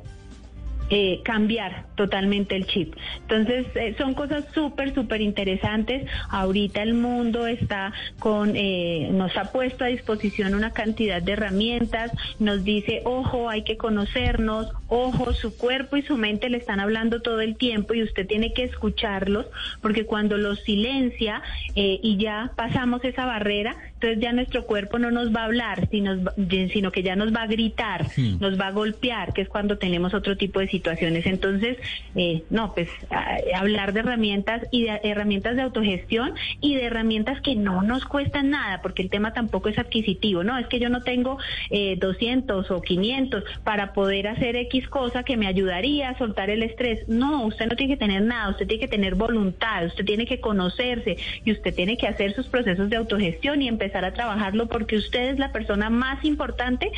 eh, cambiar totalmente el chip. Entonces, eh, son cosas súper, súper interesantes. Ahorita el mundo está con, eh, nos ha puesto a disposición una cantidad de herramientas, nos dice, ojo, hay que conocernos, ojo, su cuerpo y su mente le están hablando todo el tiempo y usted tiene que escucharlos, porque cuando los silencia y ya pasamos esa barrera, entonces ya nuestro cuerpo no nos va a hablar, sino, sino que ya nos va a gritar, nos va a golpear, que es cuando tenemos otro tipo de situaciones. Entonces, eh, no, pues hablar de herramientas y de herramientas de autogestión y de herramientas que no nos cuestan nada, porque el tema tampoco es adquisitivo, ¿no? Es que yo no tengo eh, 200 o 500 para poder hacer X cosa que me ayudaría a soltar el estrés. No, usted no tiene que tener nada, usted tiene que tener voluntad, usted tiene que conocerse y usted tiene que hacer sus procesos de autogestión y empezar a trabajarlo porque usted es la persona más importante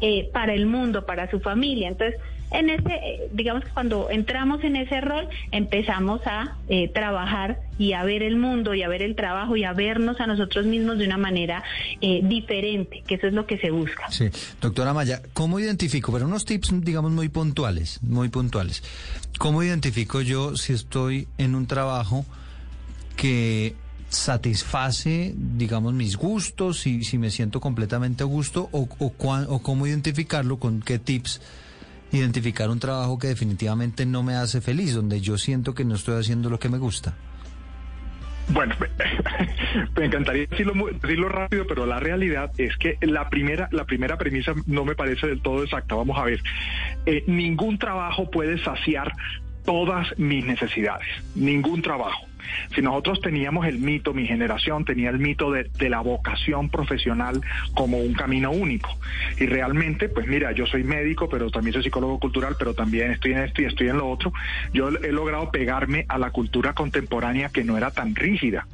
eh, para el mundo, para su familia. Entonces, en ese, eh, digamos que cuando entramos en ese rol, empezamos a eh, trabajar y a ver el mundo y a ver el trabajo y a vernos a nosotros mismos de una manera diferente, que eso es lo que se busca. Sí, doctora Maya, ¿cómo identifico? Pero unos tips, digamos, muy puntuales, muy puntuales. ¿Cómo identifico yo si estoy en un trabajo que satisface, digamos, mis gustos, y si me siento completamente a gusto, o, o, o cómo identificarlo, con qué tips identificar un trabajo que definitivamente no me hace feliz, donde yo siento que no estoy haciendo lo que me gusta. Bueno, me encantaría decirlo, rápido, pero la realidad es que la primera, la primera premisa no me parece del todo exacta. Vamos a ver, eh, ningún trabajo puede saciar todas mis necesidades, ningún trabajo. Si nosotros teníamos el mito, mi generación tenía el mito de, la vocación profesional como un camino único. Y realmente, pues mira, yo soy médico, pero también soy psicólogo cultural, pero también estoy en esto y estoy en lo otro. Yo he logrado pegarme a la cultura contemporánea que no era tan rígida.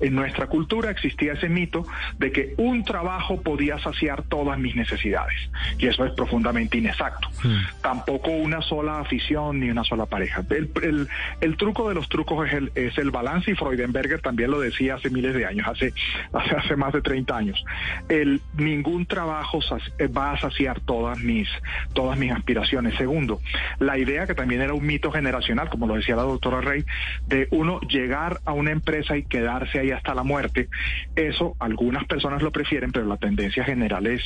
En nuestra cultura existía ese mito de que un trabajo podía saciar todas mis necesidades. Y eso es profundamente inexacto. Hmm. Tampoco una sola afición ni una sola pareja. El, truco de los trucos es el, es el balance y Freudenberger también lo decía hace miles de años, hace, hace, más de 30 años. El, ningún trabajo eh, va a saciar todas mis, todas mis aspiraciones. Segundo, la idea que también era un mito generacional, como lo decía la doctora Rey, de uno llegar a una empresa y quedarse ahí hasta la muerte, eso algunas personas lo prefieren, pero la tendencia general es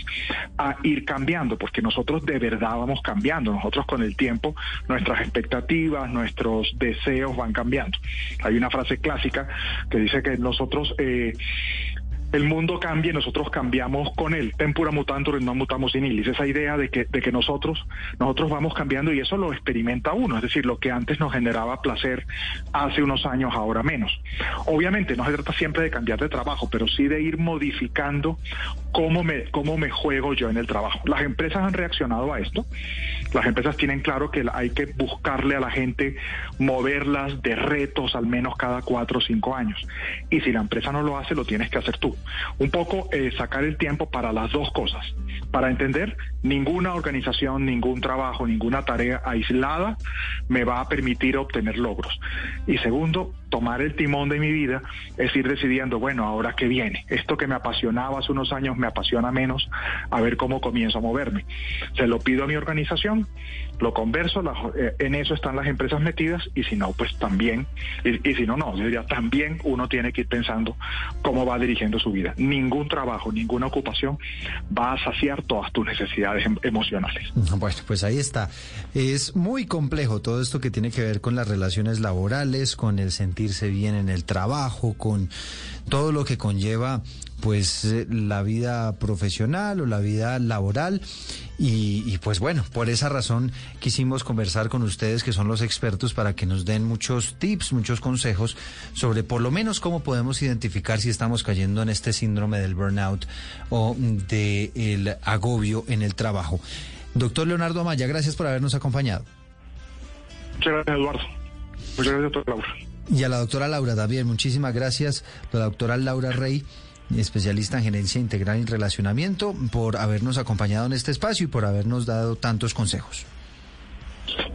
a ir cambiando, porque nosotros de verdad vamos cambiando, nosotros con el tiempo, nuestras expectativas, nuestros deseos van cambiando. Hay una frase clásica que dice que nosotros eh, el mundo cambia y nosotros cambiamos con él. Tempura mutantur no mutamos in illis. Esa idea de que, de que nosotros, nosotros vamos cambiando y eso lo experimenta uno. Es decir, lo que antes nos generaba placer hace unos años, ahora menos. Obviamente no se trata siempre de cambiar de trabajo, pero sí de ir modificando cómo me, cómo me juego yo en el trabajo. Las empresas han reaccionado a esto. Las empresas tienen claro que hay que buscarle a la gente moverlas de retos al menos cada cuatro o cinco años. Y si la empresa no lo hace, lo tienes que hacer tú un poco eh, sacar el tiempo para las dos cosas, para entender ninguna organización, ningún trabajo, ninguna tarea aislada me va a permitir obtener logros. Y segundo, tomar el timón de mi vida es ir decidiendo, bueno, ahora qué viene. Esto que me apasionaba hace unos años me apasiona menos, a ver cómo comienzo a moverme. Se lo pido a mi organización, lo converso, eh, en eso están las empresas metidas y si no, pues también, y, si no, no, yo diría, también uno tiene que ir pensando cómo va dirigiendo su vida. Ningún trabajo, ninguna ocupación va a saciar todas tus necesidades em, emocionales. Bueno, pues ahí está. Es muy complejo todo esto que tiene que ver con las relaciones laborales, con el sentirse bien en el trabajo, con todo lo que conlleva pues eh, la vida profesional o la vida laboral y, pues bueno, por esa razón quisimos conversar con ustedes que son los expertos para que nos den muchos tips, muchos consejos sobre por lo menos cómo podemos identificar si estamos cayendo en este síndrome del burnout o del agobio en el trabajo. Doctor Leonardo Amaya, gracias por habernos acompañado. Muchas gracias, Eduardo. Muchas gracias, doctora Laura. Y a la doctora Laura también, muchísimas gracias, la doctora Laura Rey especialista en gerencia integral y relacionamiento, por habernos acompañado en este espacio y por habernos dado tantos consejos.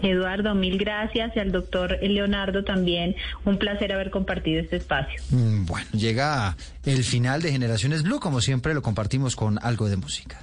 Eduardo, mil gracias y al doctor Leonardo también. Un placer haber compartido este espacio. Mm, bueno, llega el final de Generaciones Blue, como siempre lo compartimos con algo de música.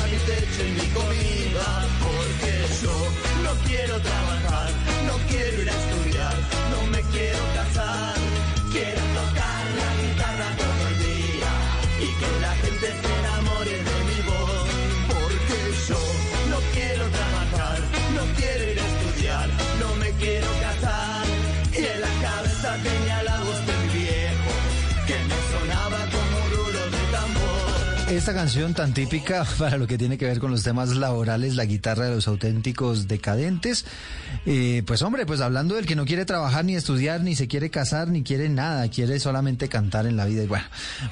Mi techo y mi comida, porque yo no quiero trabajar, Esta canción tan típica para lo que tiene que ver con los temas laborales, la guitarra de los auténticos decadentes. Eh, pues hombre, pues hablando del que no quiere trabajar ni estudiar, ni se quiere casar, ni quiere nada, quiere solamente cantar en la vida. Y bueno,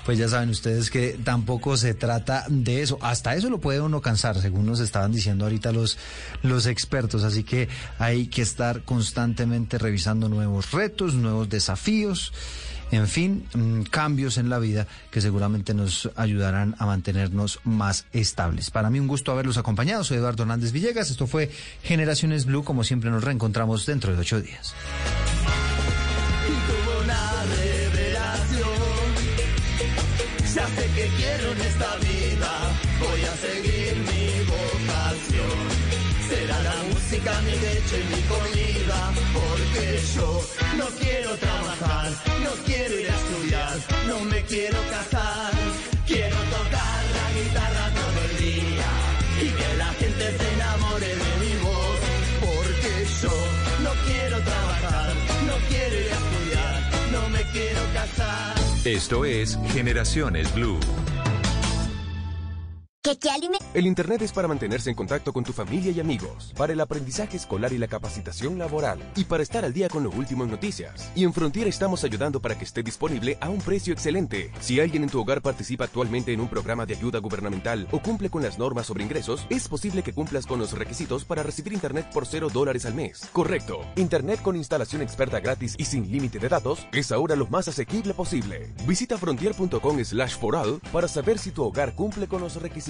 pues ya saben ustedes que tampoco se trata de eso. Hasta eso lo puede uno cansar, según nos estaban diciendo ahorita los, los expertos. Así que hay que estar constantemente revisando nuevos retos, nuevos desafíos en fin, mm, cambios en la vida que seguramente nos ayudarán a mantenernos más estables. Para mí un gusto haberlos acompañado. Soy Eduardo Hernández Villegas. Esto fue Generaciones Blue. Como siempre nos reencontramos dentro de ocho días. Será la música mi leche y mi comida, porque yo no quiero trabajar, no quiero quiero cazar, quiero tocar la guitarra todo el día y que la gente se enamore de mi voz, porque yo no quiero trabajar, no quiero ir a estudiar, no me quiero casar. Esto es Generaciones Blue. El Internet es para mantenerse en contacto con tu familia y amigos, para el aprendizaje escolar y la capacitación laboral, y para estar al día con lo último noticias. Y en Frontier estamos ayudando para que esté disponible a un precio excelente. Si alguien en tu hogar participa actualmente en un programa de ayuda gubernamental o cumple con las normas sobre ingresos, es posible que cumplas con los requisitos para recibir Internet por cero dólares al mes. Correcto. Internet con instalación experta gratis y sin límite de datos es ahora lo más asequible posible. Visita frontier.com slash for all para saber si tu hogar cumple con los requisitos.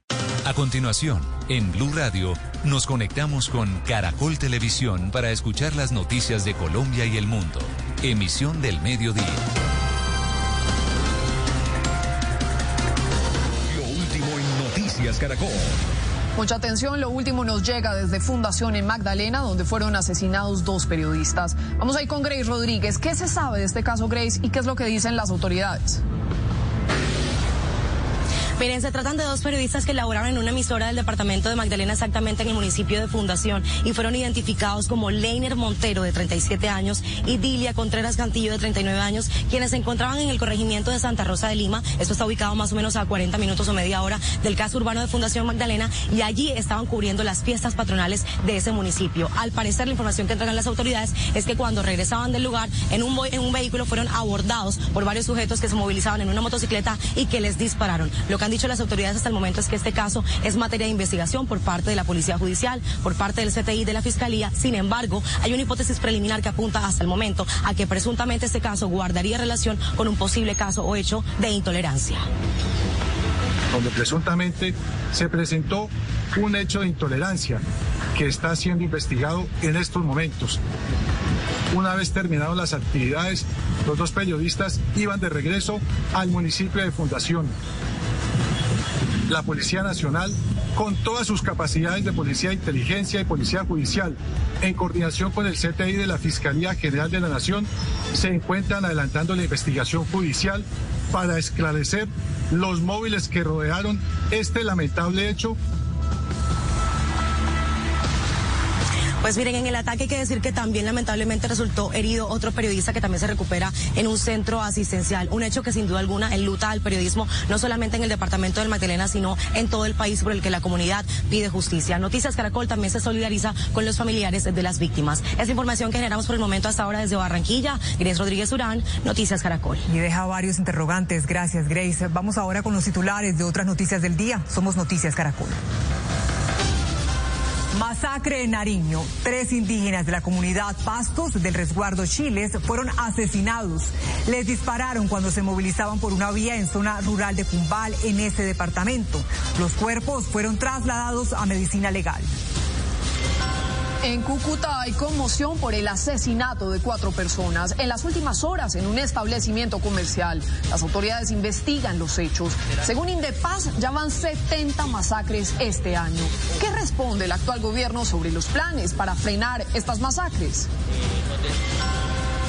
A continuación, en Blue Radio, nos conectamos con Caracol Televisión para escuchar las noticias de Colombia y el mundo. Emisión del mediodía. Lo último en Noticias Caracol. Mucha atención, lo último nos llega desde Fundación en Magdalena, donde fueron asesinados dos periodistas. Vamos ahí con Grace Rodríguez. ¿Qué se sabe de este caso, Grace, y qué es lo que dicen las autoridades? Miren, se tratan de dos periodistas que laboraron en una emisora del departamento de Magdalena, exactamente en el municipio de Fundación, y fueron identificados como Leiner Montero, de 37 años, y Dilia Contreras Cantillo, de 39 años, quienes se encontraban en el corregimiento de Santa Rosa de Lima. Esto está ubicado más o menos a 40 minutos o media hora del caso urbano de Fundación Magdalena, y allí estaban cubriendo las fiestas patronales de ese municipio. Al parecer, la información que entregan las autoridades es que cuando regresaban del lugar, en un, en un vehículo fueron abordados por varios sujetos que se movilizaban en una motocicleta y que les dispararon. Dicho las autoridades hasta el momento es que este caso es materia de investigación por parte de la Policía Judicial, por parte del CTI de la Fiscalía. Sin embargo, hay una hipótesis preliminar que apunta hasta el momento a que presuntamente este caso guardaría relación con un posible caso o hecho de intolerancia. Donde presuntamente se presentó un hecho de intolerancia que está siendo investigado en estos momentos. Una vez terminadas las actividades, los dos periodistas iban de regreso al municipio de Fundación. La Policía Nacional, con todas sus capacidades de policía de inteligencia y policía judicial, en coordinación con el CTI de la Fiscalía General de la Nación, se encuentran adelantando la investigación judicial para esclarecer los móviles que rodearon este lamentable hecho Pues miren, en el ataque hay que decir que también lamentablemente resultó herido otro periodista que también se recupera en un centro asistencial. Un hecho que sin duda alguna enluta al periodismo, no solamente en el departamento del Magdalena, sino en todo el país por el que la comunidad pide justicia. Noticias Caracol también se solidariza con los familiares de las víctimas. Es información que generamos por el momento hasta ahora desde Barranquilla. Grace Rodríguez Urán, Noticias Caracol. Y deja varios interrogantes. Gracias, Grace. Vamos ahora con los titulares de otras noticias del día. Somos Noticias Caracol. Masacre en Nariño. Tres indígenas de la comunidad Pastos del resguardo Chiles fueron asesinados. Les dispararon cuando se movilizaban por una vía en zona rural de Cumbal en ese departamento. Los cuerpos fueron trasladados a medicina legal. En Cúcuta hay conmoción por el asesinato de cuatro personas en las últimas horas en un establecimiento comercial. Las autoridades investigan los hechos. Según Indepaz, ya van 70 masacres este año. ¿Qué responde el actual gobierno sobre los planes para frenar estas masacres?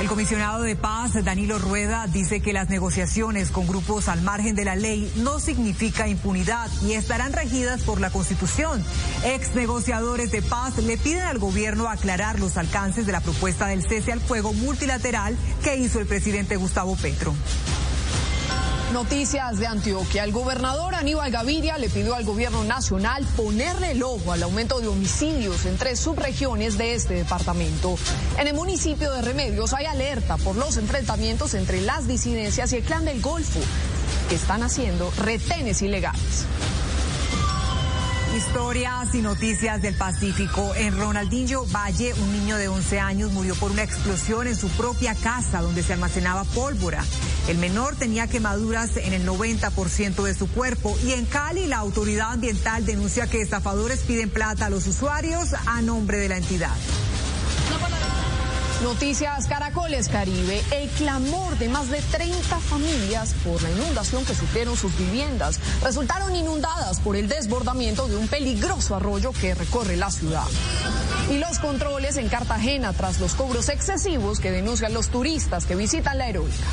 El comisionado de paz, Danilo Rueda, dice que las negociaciones con grupos al margen de la ley no significa impunidad y estarán regidas por la Constitución. Ex negociadores de paz le piden al gobierno aclarar los alcances de la propuesta del cese al fuego multilateral que hizo el presidente Gustavo Petro. Noticias de Antioquia. El gobernador Aníbal Gaviria le pidió al gobierno nacional ponerle el ojo al aumento de homicidios en tres subregiones de este departamento. En el municipio de Remedios hay alerta por los enfrentamientos entre las disidencias y el clan del Golfo, que están haciendo retenes ilegales. Historias y noticias del Pacífico. En Ronaldinho Valle, un niño de 11 años murió por una explosión en su propia casa donde se almacenaba pólvora. El menor tenía quemaduras en el 90% de su cuerpo. Y en Cali, la autoridad ambiental denuncia que estafadores piden plata a los usuarios a nombre de la entidad. Noticias Caracoles Caribe. El clamor de más de 30 familias por la inundación que sufrieron sus viviendas resultaron inundadas por el desbordamiento de un peligroso arroyo que recorre la ciudad. Y los controles en Cartagena tras los cobros excesivos que denuncian los turistas que visitan la heroica.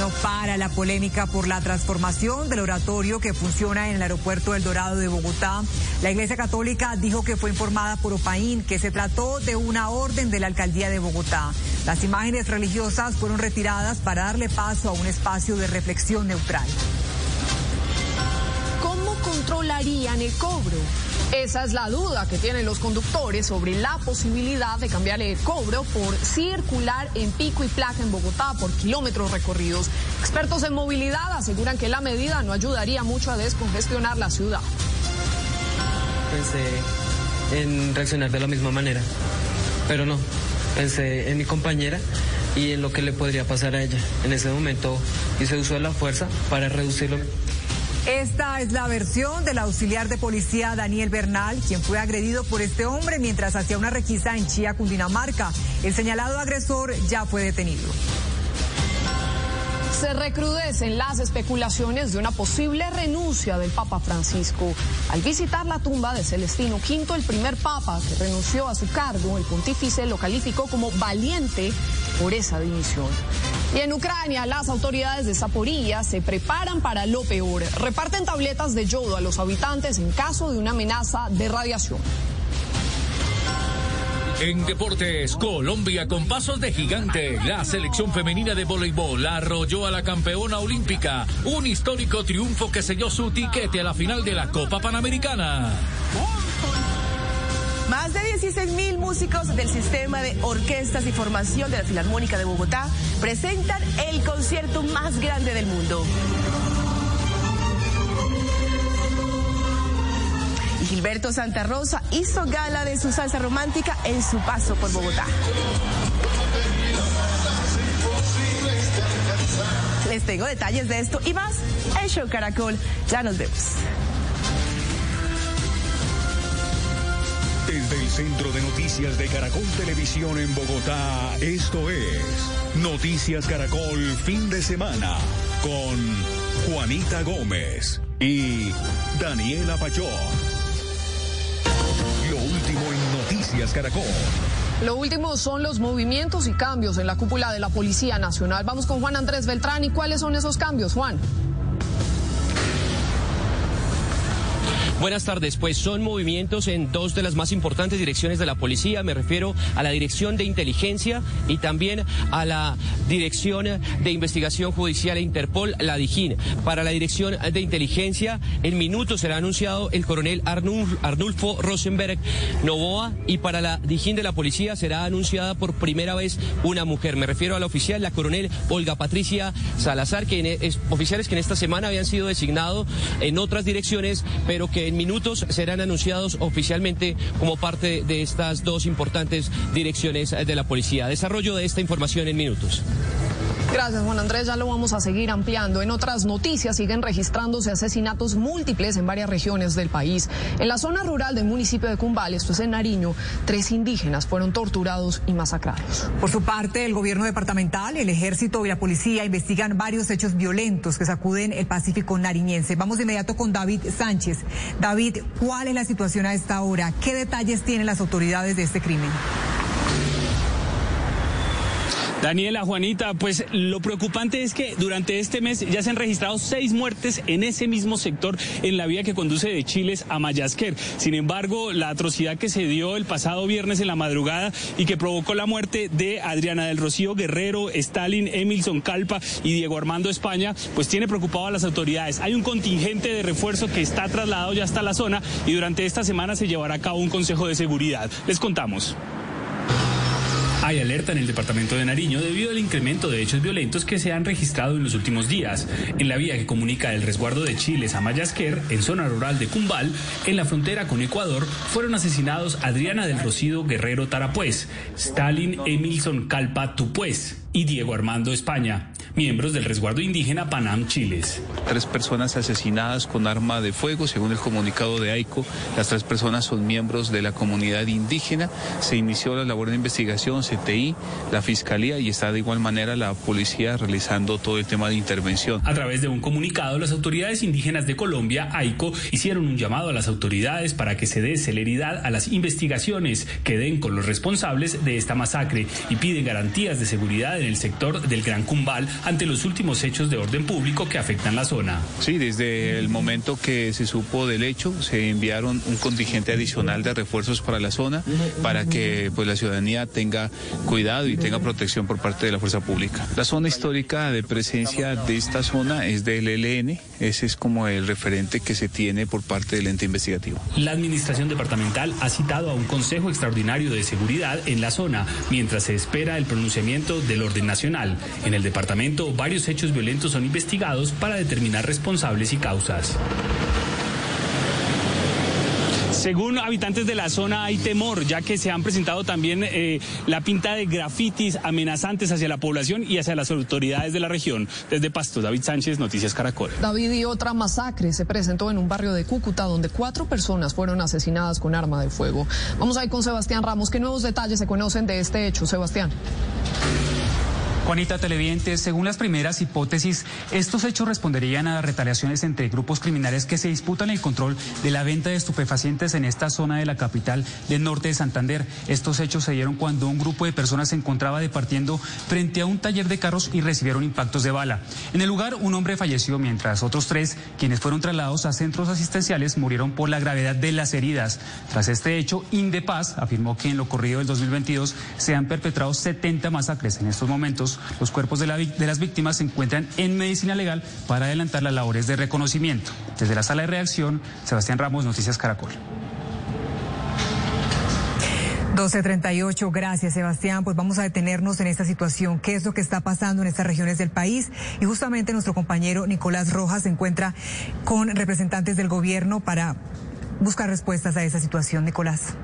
No para la polémica por la transformación del oratorio que funciona en el aeropuerto El Dorado de Bogotá. La Iglesia Católica dijo que fue informada por Opaín que se trató de una orden de la alcaldía de Bogotá. Las imágenes religiosas fueron retiradas para darle paso a un espacio de reflexión neutral. ¿Cómo controlarían el cobro? Esa es la duda que tienen los conductores sobre la posibilidad de cambiar el cobro por circular en pico y placa en Bogotá por kilómetros recorridos. Expertos en movilidad aseguran que la medida no ayudaría mucho a descongestionar la ciudad. Pensé en reaccionar de la misma manera, pero no. Pensé en mi compañera y en lo que le podría pasar a ella. En ese momento hice uso de la fuerza para reducirlo. Esta es la versión del auxiliar de policía Daniel Bernal, quien fue agredido por este hombre mientras hacía una requisa en Chía, Cundinamarca. El señalado agresor ya fue detenido. Se recrudecen las especulaciones de una posible renuncia del Papa Francisco. Al visitar la tumba de Celestino V, el primer papa que renunció a su cargo, el pontífice lo calificó como valiente por esa dimisión. Y en Ucrania, las autoridades de Zaporilla se preparan para lo peor. Reparten tabletas de yodo a los habitantes en caso de una amenaza de radiación. En deportes, Colombia con pasos de gigante. La selección femenina de voleibol arrolló a la campeona olímpica. Un histórico triunfo que selló su tiquete a la final de la Copa Panamericana. Más de 16 mil músicos del sistema de orquestas y formación de la Filarmónica de Bogotá presentan el concierto más grande del mundo. Gilberto Santa Rosa hizo gala de su salsa romántica en su paso por Bogotá. Les tengo detalles de esto y más en Show Caracol. Ya nos vemos. Desde el Centro de Noticias de Caracol Televisión en Bogotá, esto es Noticias Caracol Fin de Semana con Juanita Gómez y Daniela Pachón. Lo último en Noticias Caracol. Lo último son los movimientos y cambios en la cúpula de la Policía Nacional. Vamos con Juan Andrés Beltrán. ¿Y cuáles son esos cambios, Juan? Buenas tardes, pues son movimientos en dos de las más importantes direcciones de la policía, me refiero a la Dirección de Inteligencia y también a la Dirección de Investigación Judicial e Interpol, la DIJÍN. Para la Dirección de Inteligencia, en minutos será anunciado el coronel Arnul- Arnulfo Rosenberg Novoa y para la DIJÍN de la policía será anunciada por primera vez una mujer. Me refiero a la oficial, la coronel Olga Patricia Salazar, que es, oficiales que en esta semana habían sido designados en otras direcciones, pero que en minutos serán anunciados oficialmente como parte de estas dos importantes direcciones de la policía. Desarrollo de esta información en minutos. Gracias, Juan Andrés. Ya lo vamos a seguir ampliando. En otras noticias siguen registrándose asesinatos múltiples en varias regiones del país. En la zona rural del municipio de Cumbal, esto es en Nariño, tres indígenas fueron torturados y masacrados. Por su parte, el gobierno departamental, el ejército y la policía investigan varios hechos violentos que sacuden el Pacífico nariñense. Vamos de inmediato con David Sánchez. David, ¿cuál es la situación a esta hora? ¿Qué detalles tienen las autoridades de este crimen? Daniela, Juanita, pues lo preocupante es que durante este mes ya se han registrado seis muertes en ese mismo sector en la vía que conduce de Chiles a Mayasquer. Sin embargo, la atrocidad que se dio el pasado viernes en la madrugada y que provocó la muerte de Adriana del Rocío Guerrero, Stalin, Emilson Calpa y Diego Armando España, pues tiene preocupado a las autoridades. Hay un contingente de refuerzo que está trasladado ya hasta la zona y durante esta semana se llevará a cabo un consejo de seguridad. Les contamos. Hay alerta en el departamento de Nariño debido al incremento de hechos violentos que se han registrado en los últimos días. En la vía que comunica el resguardo de Chiles a Mayasquer, en zona rural de Cumbal, en la frontera con Ecuador, fueron asesinados Adriana del Rocío Guerrero Tarapuez, Stalin Emilson Calpa Tupuez y Diego Armando España, miembros del resguardo indígena Panam Chiles. Tres personas asesinadas con arma de fuego, según el comunicado de AICO. Las tres personas son miembros de la comunidad indígena. Se inició la labor de investigación, CTI, la Fiscalía y está de igual manera la policía realizando todo el tema de intervención. A través de un comunicado, las autoridades indígenas de Colombia, AICO, hicieron un llamado a las autoridades para que se dé celeridad a las investigaciones que den con los responsables de esta masacre y piden garantías de seguridad en el sector del Gran Cumbal ante los últimos hechos de orden público que afectan la zona. Sí, desde el momento que se supo del hecho, se enviaron un contingente adicional de refuerzos para la zona para que pues, la ciudadanía tenga cuidado y tenga protección por parte de la fuerza pública. La zona histórica de presencia de esta zona es del ELN, ese es como el referente que se tiene por parte del ente investigativo. La administración departamental ha citado a un Consejo Extraordinario de Seguridad en la zona mientras se espera el pronunciamiento del orden nacional. En el departamento, varios hechos violentos son investigados para determinar responsables y causas. Según habitantes de la zona hay temor, ya que se han presentado también eh, la pinta de grafitis amenazantes hacia la población y hacia las autoridades de la región. Desde Pasto, David Sánchez, Noticias Caracol. David y otra masacre se presentó en un barrio de Cúcuta donde cuatro personas fueron asesinadas con arma de fuego. Vamos a ir con Sebastián Ramos. ¿Qué nuevos detalles se conocen de este hecho, Sebastián? Juanita Televidentes, según las primeras hipótesis, estos hechos responderían a retaliaciones entre grupos criminales que se disputan el control de la venta de estupefacientes en esta zona de la capital del norte de Santander. Estos hechos se dieron cuando un grupo de personas se encontraba departiendo frente a un taller de carros y recibieron impactos de bala. En el lugar, un hombre falleció, mientras otros tres, quienes fueron trasladados a centros asistenciales, murieron por la gravedad de las heridas. Tras este hecho, Indepaz afirmó que en lo corrido del 2022 se han perpetrado 70 masacres. En estos momentos, los cuerpos de, las víctimas se encuentran en medicina legal para adelantar las labores de reconocimiento. Desde la sala de reacción, Sebastián Ramos, Noticias Caracol. 1238, gracias Sebastián. Pues vamos a detenernos en esta situación. ¿Qué es lo que está pasando en estas regiones del país? Y justamente nuestro compañero Nicolás Rojas se encuentra con representantes del gobierno para buscar respuestas a esa situación. Nicolás.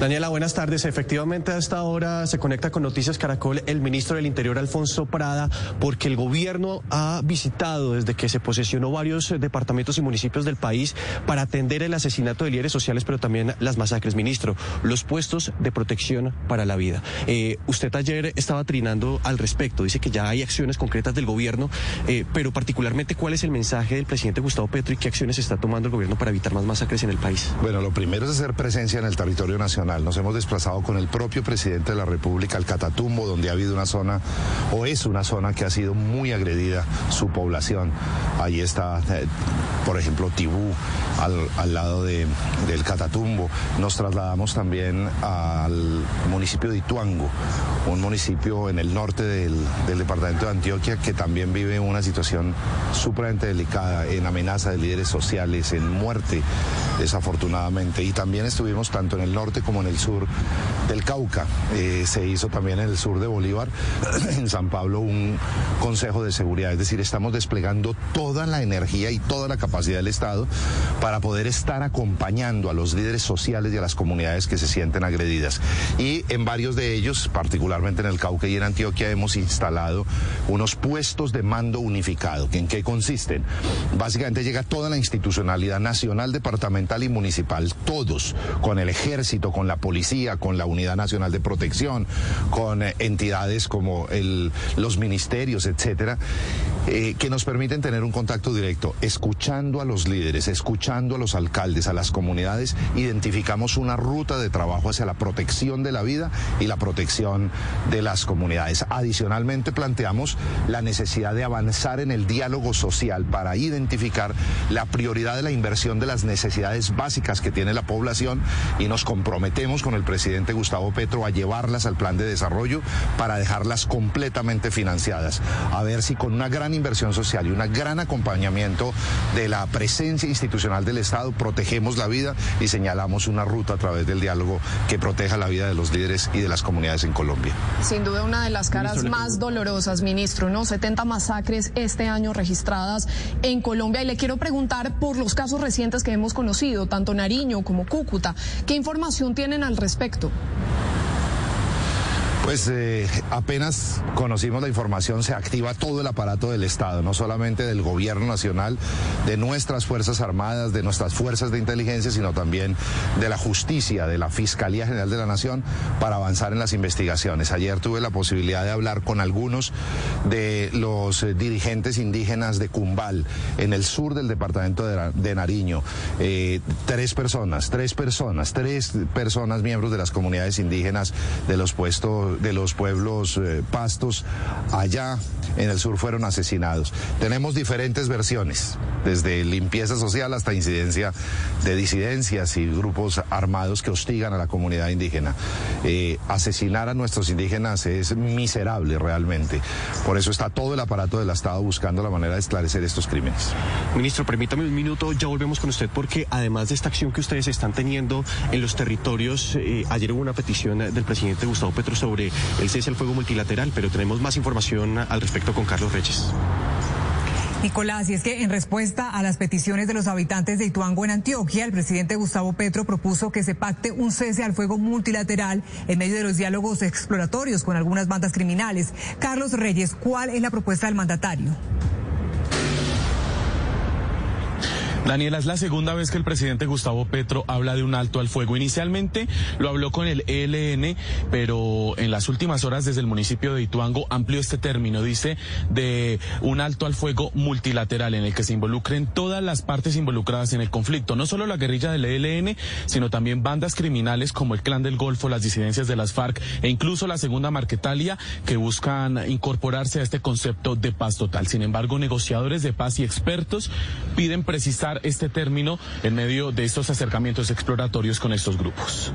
Daniela, buenas tardes. Efectivamente, a esta hora se conecta con Noticias Caracol el ministro del Interior, Alfonso Prada, porque el gobierno ha visitado desde que se posesionó varios departamentos y municipios del país para atender el asesinato de líderes sociales, pero también las masacres. Ministro, los puestos de protección para la vida. Eh, usted ayer estaba trinando al respecto. Dice que ya hay acciones concretas del gobierno, eh, pero particularmente, ¿cuál es el mensaje del presidente Gustavo Petro y qué acciones está tomando el gobierno para evitar más masacres en el país? Bueno, lo primero es hacer presencia en el territorio Nos hemos desplazado con el propio presidente de la República al Catatumbo, donde ha habido una zona, o es una zona que ha sido muy agredida su población. Ahí está, eh, por ejemplo, Tibú, al, lado de, del Catatumbo. Nos trasladamos también al municipio de Ituango, un municipio en el norte del, del departamento de Antioquia que también vive una situación supremamente delicada, en amenaza de líderes sociales, en muerte, desafortunadamente. Y también estuvimos tanto en el norte como en el sur del Cauca. Eh, se hizo también en el sur de Bolívar, en San Pablo, un consejo de seguridad. Es decir, estamos desplegando toda la energía y toda la capacidad del Estado para poder estar acompañando a los líderes sociales y a las comunidades que se sienten agredidas. Y en varios de ellos, particularmente en el Cauca y en Antioquia, hemos instalado unos puestos de mando unificado. ¿En qué consisten? Básicamente llega toda la institucionalidad nacional, departamental y municipal, todos, con el ejército, con con la policía, con la Unidad Nacional de Protección, con eh, entidades como el, los ministerios, etcétera, eh, que nos permiten tener un contacto directo, escuchando a los líderes, escuchando a los alcaldes, a las comunidades, identificamos una ruta de trabajo hacia la protección de la vida y la protección de las comunidades. Adicionalmente planteamos la necesidad de avanzar en el diálogo social para identificar la prioridad de la inversión de las necesidades básicas que tiene la población y nos comprometemos con el presidente Gustavo Petro a llevarlas al plan de desarrollo para dejarlas completamente financiadas. A ver si con una gran inversión social y un gran acompañamiento de la presencia institucional del Estado protegemos la vida y señalamos una ruta a través del diálogo que proteja la vida de los líderes y de las comunidades en Colombia. Sin duda una de las caras más dolorosas, ministro, ¿no? 70 masacres este año registradas en Colombia y le quiero preguntar por los casos recientes que hemos conocido, tanto Nariño como Cúcuta. ¿Qué información tienen al respecto? Pues eh, apenas conocimos la información, se activa todo el aparato del Estado, no solamente del gobierno nacional, de nuestras Fuerzas Armadas, de nuestras fuerzas de inteligencia, sino también de la justicia, de la Fiscalía General de la Nación, para avanzar en las investigaciones. Ayer tuve la posibilidad de hablar con algunos de los eh, dirigentes indígenas de Cumbal, en el sur del departamento de, Nariño. Eh, tres personas, tres personas, tres personas miembros de las comunidades indígenas de los puestos de los pueblos eh, pastos allá en el sur fueron asesinados. Tenemos diferentes versiones, desde limpieza social hasta incidencia de disidencias y grupos armados que hostigan a la comunidad indígena. Eh, asesinar a nuestros indígenas es miserable realmente. Por eso está todo el aparato del Estado buscando la manera de esclarecer estos crímenes. Ministro, permítame un minuto, ya volvemos con usted porque además de esta acción que ustedes están teniendo en los territorios, eh, ayer hubo una petición del presidente Gustavo Petro sobre el cese al fuego multilateral, pero tenemos más información al respecto con Carlos Reyes. Nicolás, y es que en respuesta a las peticiones de los habitantes de Ituango en Antioquia, el presidente Gustavo Petro propuso que se pacte un cese al fuego multilateral en medio de los diálogos exploratorios con algunas bandas criminales. Carlos Reyes, ¿cuál es la propuesta del mandatario? Daniela, es la segunda vez que el presidente Gustavo Petro habla de un alto al fuego. Inicialmente lo habló con el ELN, pero en las últimas horas desde el municipio de Ituango amplió este término, dice, de un alto al fuego multilateral en el que se involucren todas las partes involucradas en el conflicto, no solo la guerrilla del ELN, sino también bandas criminales como el Clan del Golfo, las disidencias de las FARC e incluso la Segunda Marquetalia que buscan incorporarse a este concepto de paz total. Sin embargo, negociadores de paz y expertos piden precisar este término en medio de estos acercamientos exploratorios con estos grupos.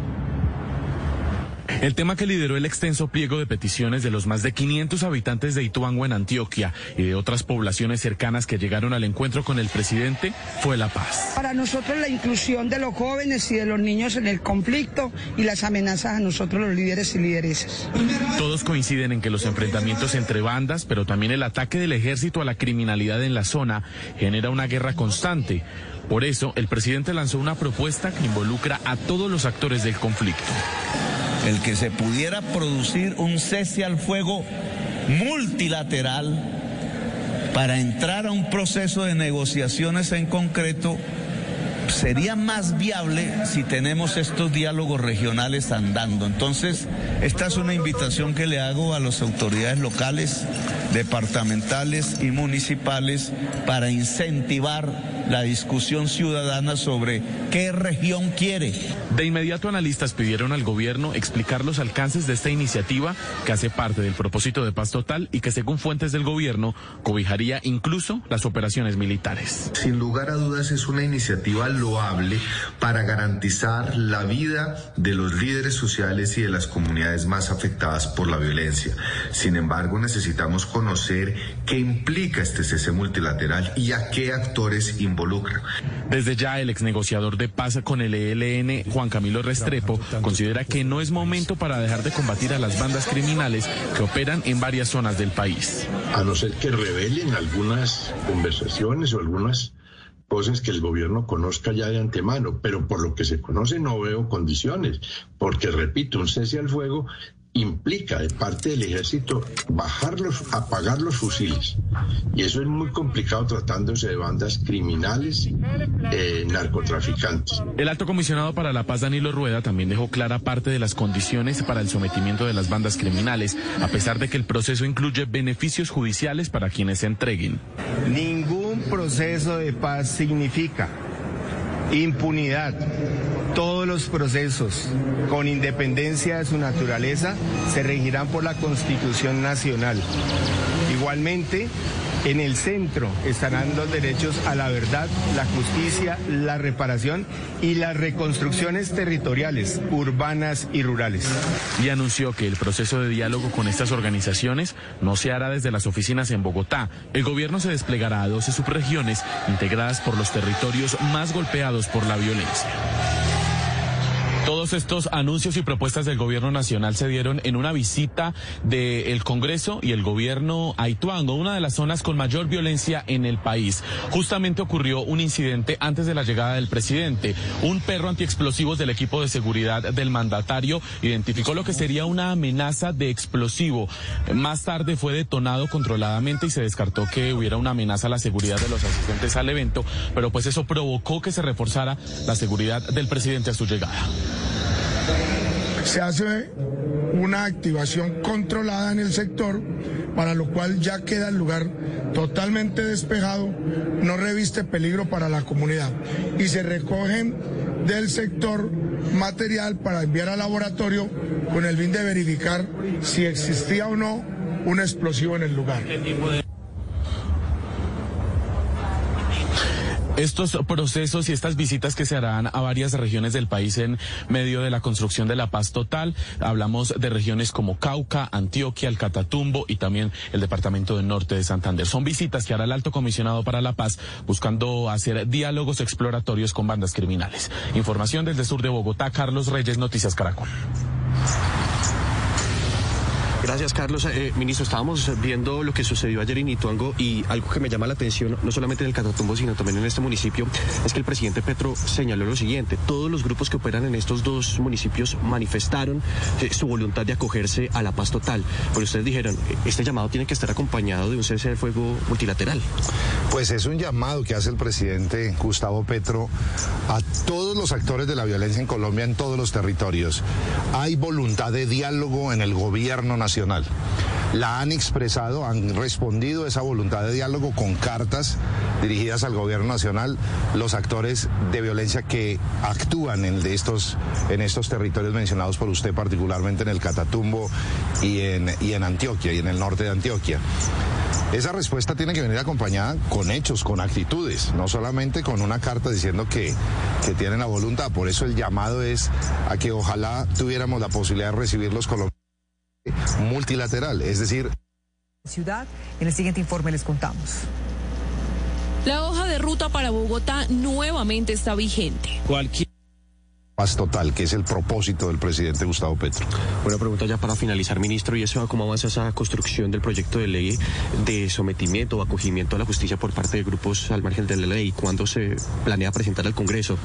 El tema que lideró el extenso pliego de peticiones de los más de 500 habitantes de Ituango en Antioquia y de otras poblaciones cercanas que llegaron al encuentro con el presidente fue la paz. Para nosotros la inclusión de los jóvenes y de los niños en el conflicto y las amenazas a nosotros los líderes y lideresas. Todos coinciden en que los enfrentamientos entre bandas, pero también el ataque del ejército a la criminalidad en la zona genera una guerra constante. Por eso, el presidente lanzó una propuesta que involucra a todos los actores del conflicto el que se pudiera producir un cese al fuego multilateral para entrar a un proceso de negociaciones en concreto sería más viable si tenemos estos diálogos regionales andando. Entonces, esta es una invitación que le hago a las autoridades locales, departamentales y municipales para incentivar la discusión ciudadana sobre qué región quiere. De inmediato analistas pidieron al gobierno explicar los alcances de esta iniciativa que hace parte del propósito de paz total y que según fuentes del gobierno cobijaría incluso las operaciones militares. Sin lugar a dudas es una iniciativa loable para garantizar la vida de los líderes sociales y de las comunidades más afectadas por la violencia. Sin embargo, necesitamos conocer qué implica este cese multilateral y a qué actores involucran desde ya el ex negociador de paz con el ELN, Juan Camilo Restrepo, considera que no es momento para dejar de combatir a las bandas criminales que operan en varias zonas del país. A no ser que revelen algunas conversaciones o algunas cosas que el gobierno conozca ya de antemano, pero por lo que se conoce no veo condiciones, porque repito, un cese al fuego implica de parte del ejército bajarlos, apagar los fusiles. Y eso es muy complicado tratándose de bandas criminales, eh, narcotraficantes. El alto comisionado para la paz, Danilo Rueda, también dejó clara parte de las condiciones para el sometimiento de las bandas criminales, a pesar de que el proceso incluye beneficios judiciales para quienes se entreguen. Ningún proceso de paz significa impunidad todos los procesos, con independencia de su naturaleza, se regirán por la Constitución Nacional. Igualmente, en el centro estarán los derechos a la verdad, la justicia, la reparación y las reconstrucciones territoriales, urbanas y rurales. Y anunció que el proceso de diálogo con estas organizaciones no se hará desde las oficinas en Bogotá. El gobierno se desplegará a 12 subregiones integradas por los territorios más golpeados por la violencia. Todos estos anuncios y propuestas del gobierno nacional se dieron en una visita del Congreso y el gobierno a Ituango, una de las zonas con mayor violencia en el país. Justamente ocurrió un incidente antes de la llegada del presidente. Un perro antiexplosivos del equipo de seguridad del mandatario identificó lo que sería una amenaza de explosivo. Más tarde fue detonado controladamente y se descartó que hubiera una amenaza a la seguridad de los asistentes al evento, pero pues eso provocó que se reforzara la seguridad del presidente a su llegada se hace una activación controlada en el sector, para lo cual ya queda el lugar totalmente despejado, no reviste peligro para la comunidad. Y se recogen del sector material para enviar al laboratorio con el fin de verificar si existía o no un explosivo en el lugar. Estos procesos y estas visitas que se harán a varias regiones del país en medio de la construcción de la paz total. Hablamos de regiones como Cauca, Antioquia, el Catatumbo y también el departamento del norte de Santander. Son visitas que hará el alto comisionado para la paz buscando hacer diálogos exploratorios con bandas criminales. Información desde sur de Bogotá, Carlos Reyes, Noticias Caracol. Gracias, Carlos. Eh, ministro, estábamos viendo lo que sucedió ayer en Ituango y algo que me llama la atención, no solamente en el Catatumbo, sino también en este municipio, es que el presidente Petro señaló lo siguiente. Todos los grupos que operan en estos dos municipios manifestaron eh, su voluntad de acogerse a la paz total. Pero ustedes dijeron, este llamado tiene que estar acompañado de un cese de fuego multilateral. Pues es un llamado que hace el presidente Gustavo Petro a todos los actores de la violencia en Colombia, en todos los territorios. Hay voluntad de diálogo en el gobierno nacional la han expresado, han respondido esa voluntad de diálogo con cartas dirigidas al gobierno nacional, los actores de violencia que actúan en, estos, en estos territorios mencionados por usted, particularmente en el Catatumbo y en, Antioquia, y en el norte de Antioquia. Esa respuesta tiene que venir acompañada con hechos, con actitudes, no solamente con una carta diciendo que, que tienen la voluntad. Por eso el llamado es a que ojalá tuviéramos la posibilidad de recibir los colombianos multilateral, es decir... Ciudad, en el siguiente informe les contamos. La hoja de ruta para Bogotá nuevamente está vigente. Cualquier paz total, que es el propósito del presidente Gustavo Petro. Una pregunta ya para finalizar, ministro, y eso cómo avanza esa construcción del proyecto de ley de sometimiento o acogimiento a la justicia por parte de grupos al margen de la ley. ¿Cuándo se planea presentar al Congreso?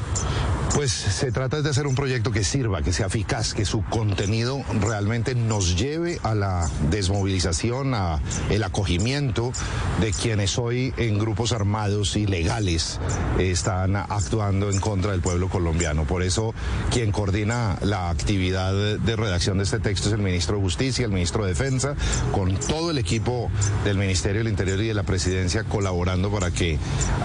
Pues se trata de hacer un proyecto que sirva, que sea eficaz, que su contenido realmente nos lleve a la desmovilización, a el acogimiento de quienes hoy en grupos armados ilegales están actuando en contra del pueblo colombiano. Por eso quien coordina la actividad de redacción de este texto es el ministro de Justicia, el ministro de Defensa, con todo el equipo del Ministerio del Interior y de la Presidencia colaborando para que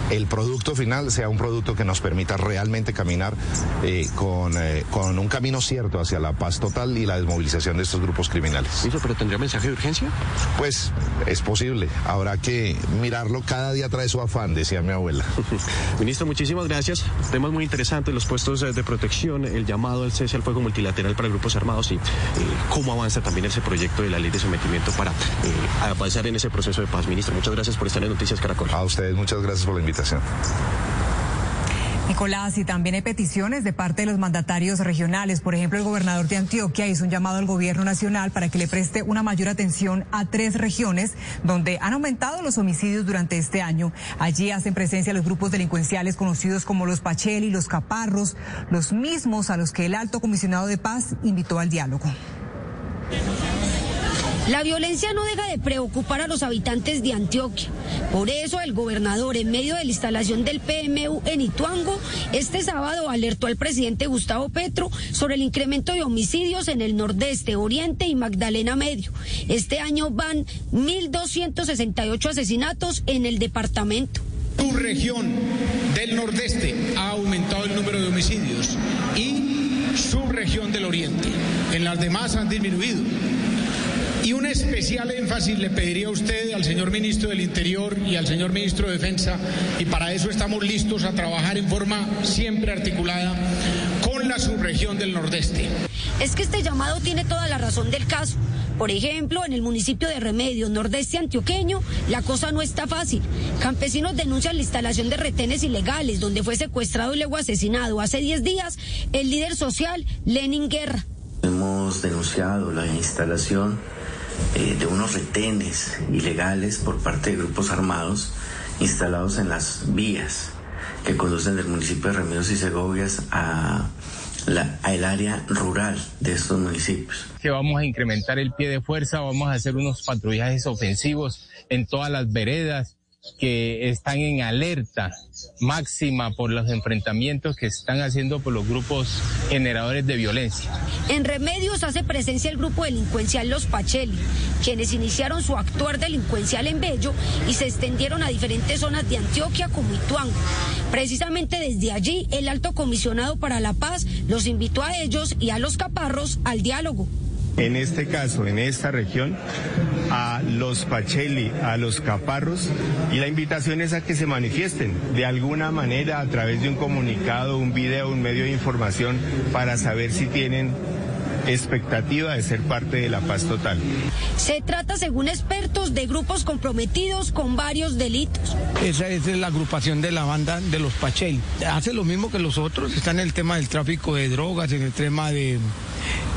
el producto final sea un producto que nos permita realmente caminar eh, con, eh, con un camino cierto hacia la paz total y la desmovilización de estos grupos criminales. ¿Pero tendría mensaje de urgencia? Pues es posible. Habrá que mirarlo. Cada día trae su afán, decía mi abuela. Ministro, muchísimas gracias. Temas muy interesantes, los puestos de protección, el llamado al cese al fuego multilateral para grupos armados y eh, cómo avanza también ese proyecto de la ley de sometimiento para avanzar en ese proceso de paz. Ministro, muchas gracias por estar en Noticias Caracol. A ustedes, muchas gracias por la invitación. Nicolás, y también hay peticiones de parte de los mandatarios regionales. Por ejemplo, el gobernador de Antioquia hizo un llamado al gobierno nacional para que le preste una mayor atención a tres regiones donde han aumentado los homicidios durante este año. Allí hacen presencia los grupos delincuenciales conocidos como los Pacheli, los Caparros, los mismos a los que el alto comisionado de paz invitó al diálogo. La violencia no deja de preocupar a los habitantes de Antioquia. Por eso el gobernador, en medio de la instalación del PMU en Ituango, este sábado alertó al presidente Gustavo Petro sobre el incremento de homicidios en el nordeste, oriente y Magdalena Medio. Este año van 1.268 asesinatos en el departamento. Tu región del nordeste ha aumentado el número de homicidios y su región del oriente. En las demás han disminuido. Y un especial énfasis le pediría a usted, al señor ministro del Interior y al señor ministro de Defensa, y para eso estamos listos a trabajar en forma siempre articulada con la subregión del Nordeste. Es que este llamado tiene toda la razón del caso. Por ejemplo, en el municipio de Remedios, nordeste antioqueño, la cosa no está fácil. Campesinos denuncian la instalación de retenes ilegales, donde fue secuestrado y luego asesinado hace 10 días el líder social Lenin Guerra. Hemos denunciado la instalación eh, de unos retenes ilegales por parte de grupos armados instalados en las vías que conducen del municipio de Remedios y Segovias a la, el área rural de estos municipios. Que vamos a incrementar el pie de fuerza, vamos a hacer unos patrullajes ofensivos en todas las veredas, que están en alerta máxima por los enfrentamientos que están haciendo por los grupos generadores de violencia. En Remedios hace presencia el grupo delincuencial Los Pacheli, quienes iniciaron su actuar delincuencial en Bello y se extendieron a diferentes zonas de Antioquia como Ituango. Precisamente desde allí, el alto comisionado para la paz los invitó a ellos y a los caparros al diálogo en este caso, en esta región, a los Pacheli, a los Caparros, y la invitación es a que se manifiesten de alguna manera a través de un comunicado, un video, un medio de información, para saber si tienen expectativa de ser parte de la paz total. Se trata, según expertos, de grupos comprometidos con varios delitos. Esa es la agrupación de la banda de los Pachel. Hace lo mismo que los otros, está en el tema del tráfico de drogas, en el tema de,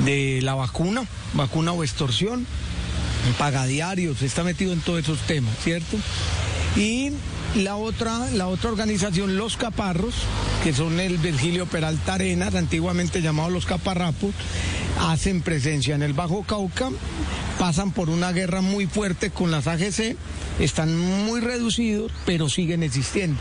de la vacuna, vacuna o extorsión, paga diarios, está metido en todos esos temas, ¿cierto? Y la otra, la otra organización, Los Caparros, que son el Virgilio Peralta Arenas, antiguamente llamado Los Caparrapos, hacen presencia en el Bajo Cauca, pasan por una guerra muy fuerte con las AGC, están muy reducidos, pero siguen existiendo.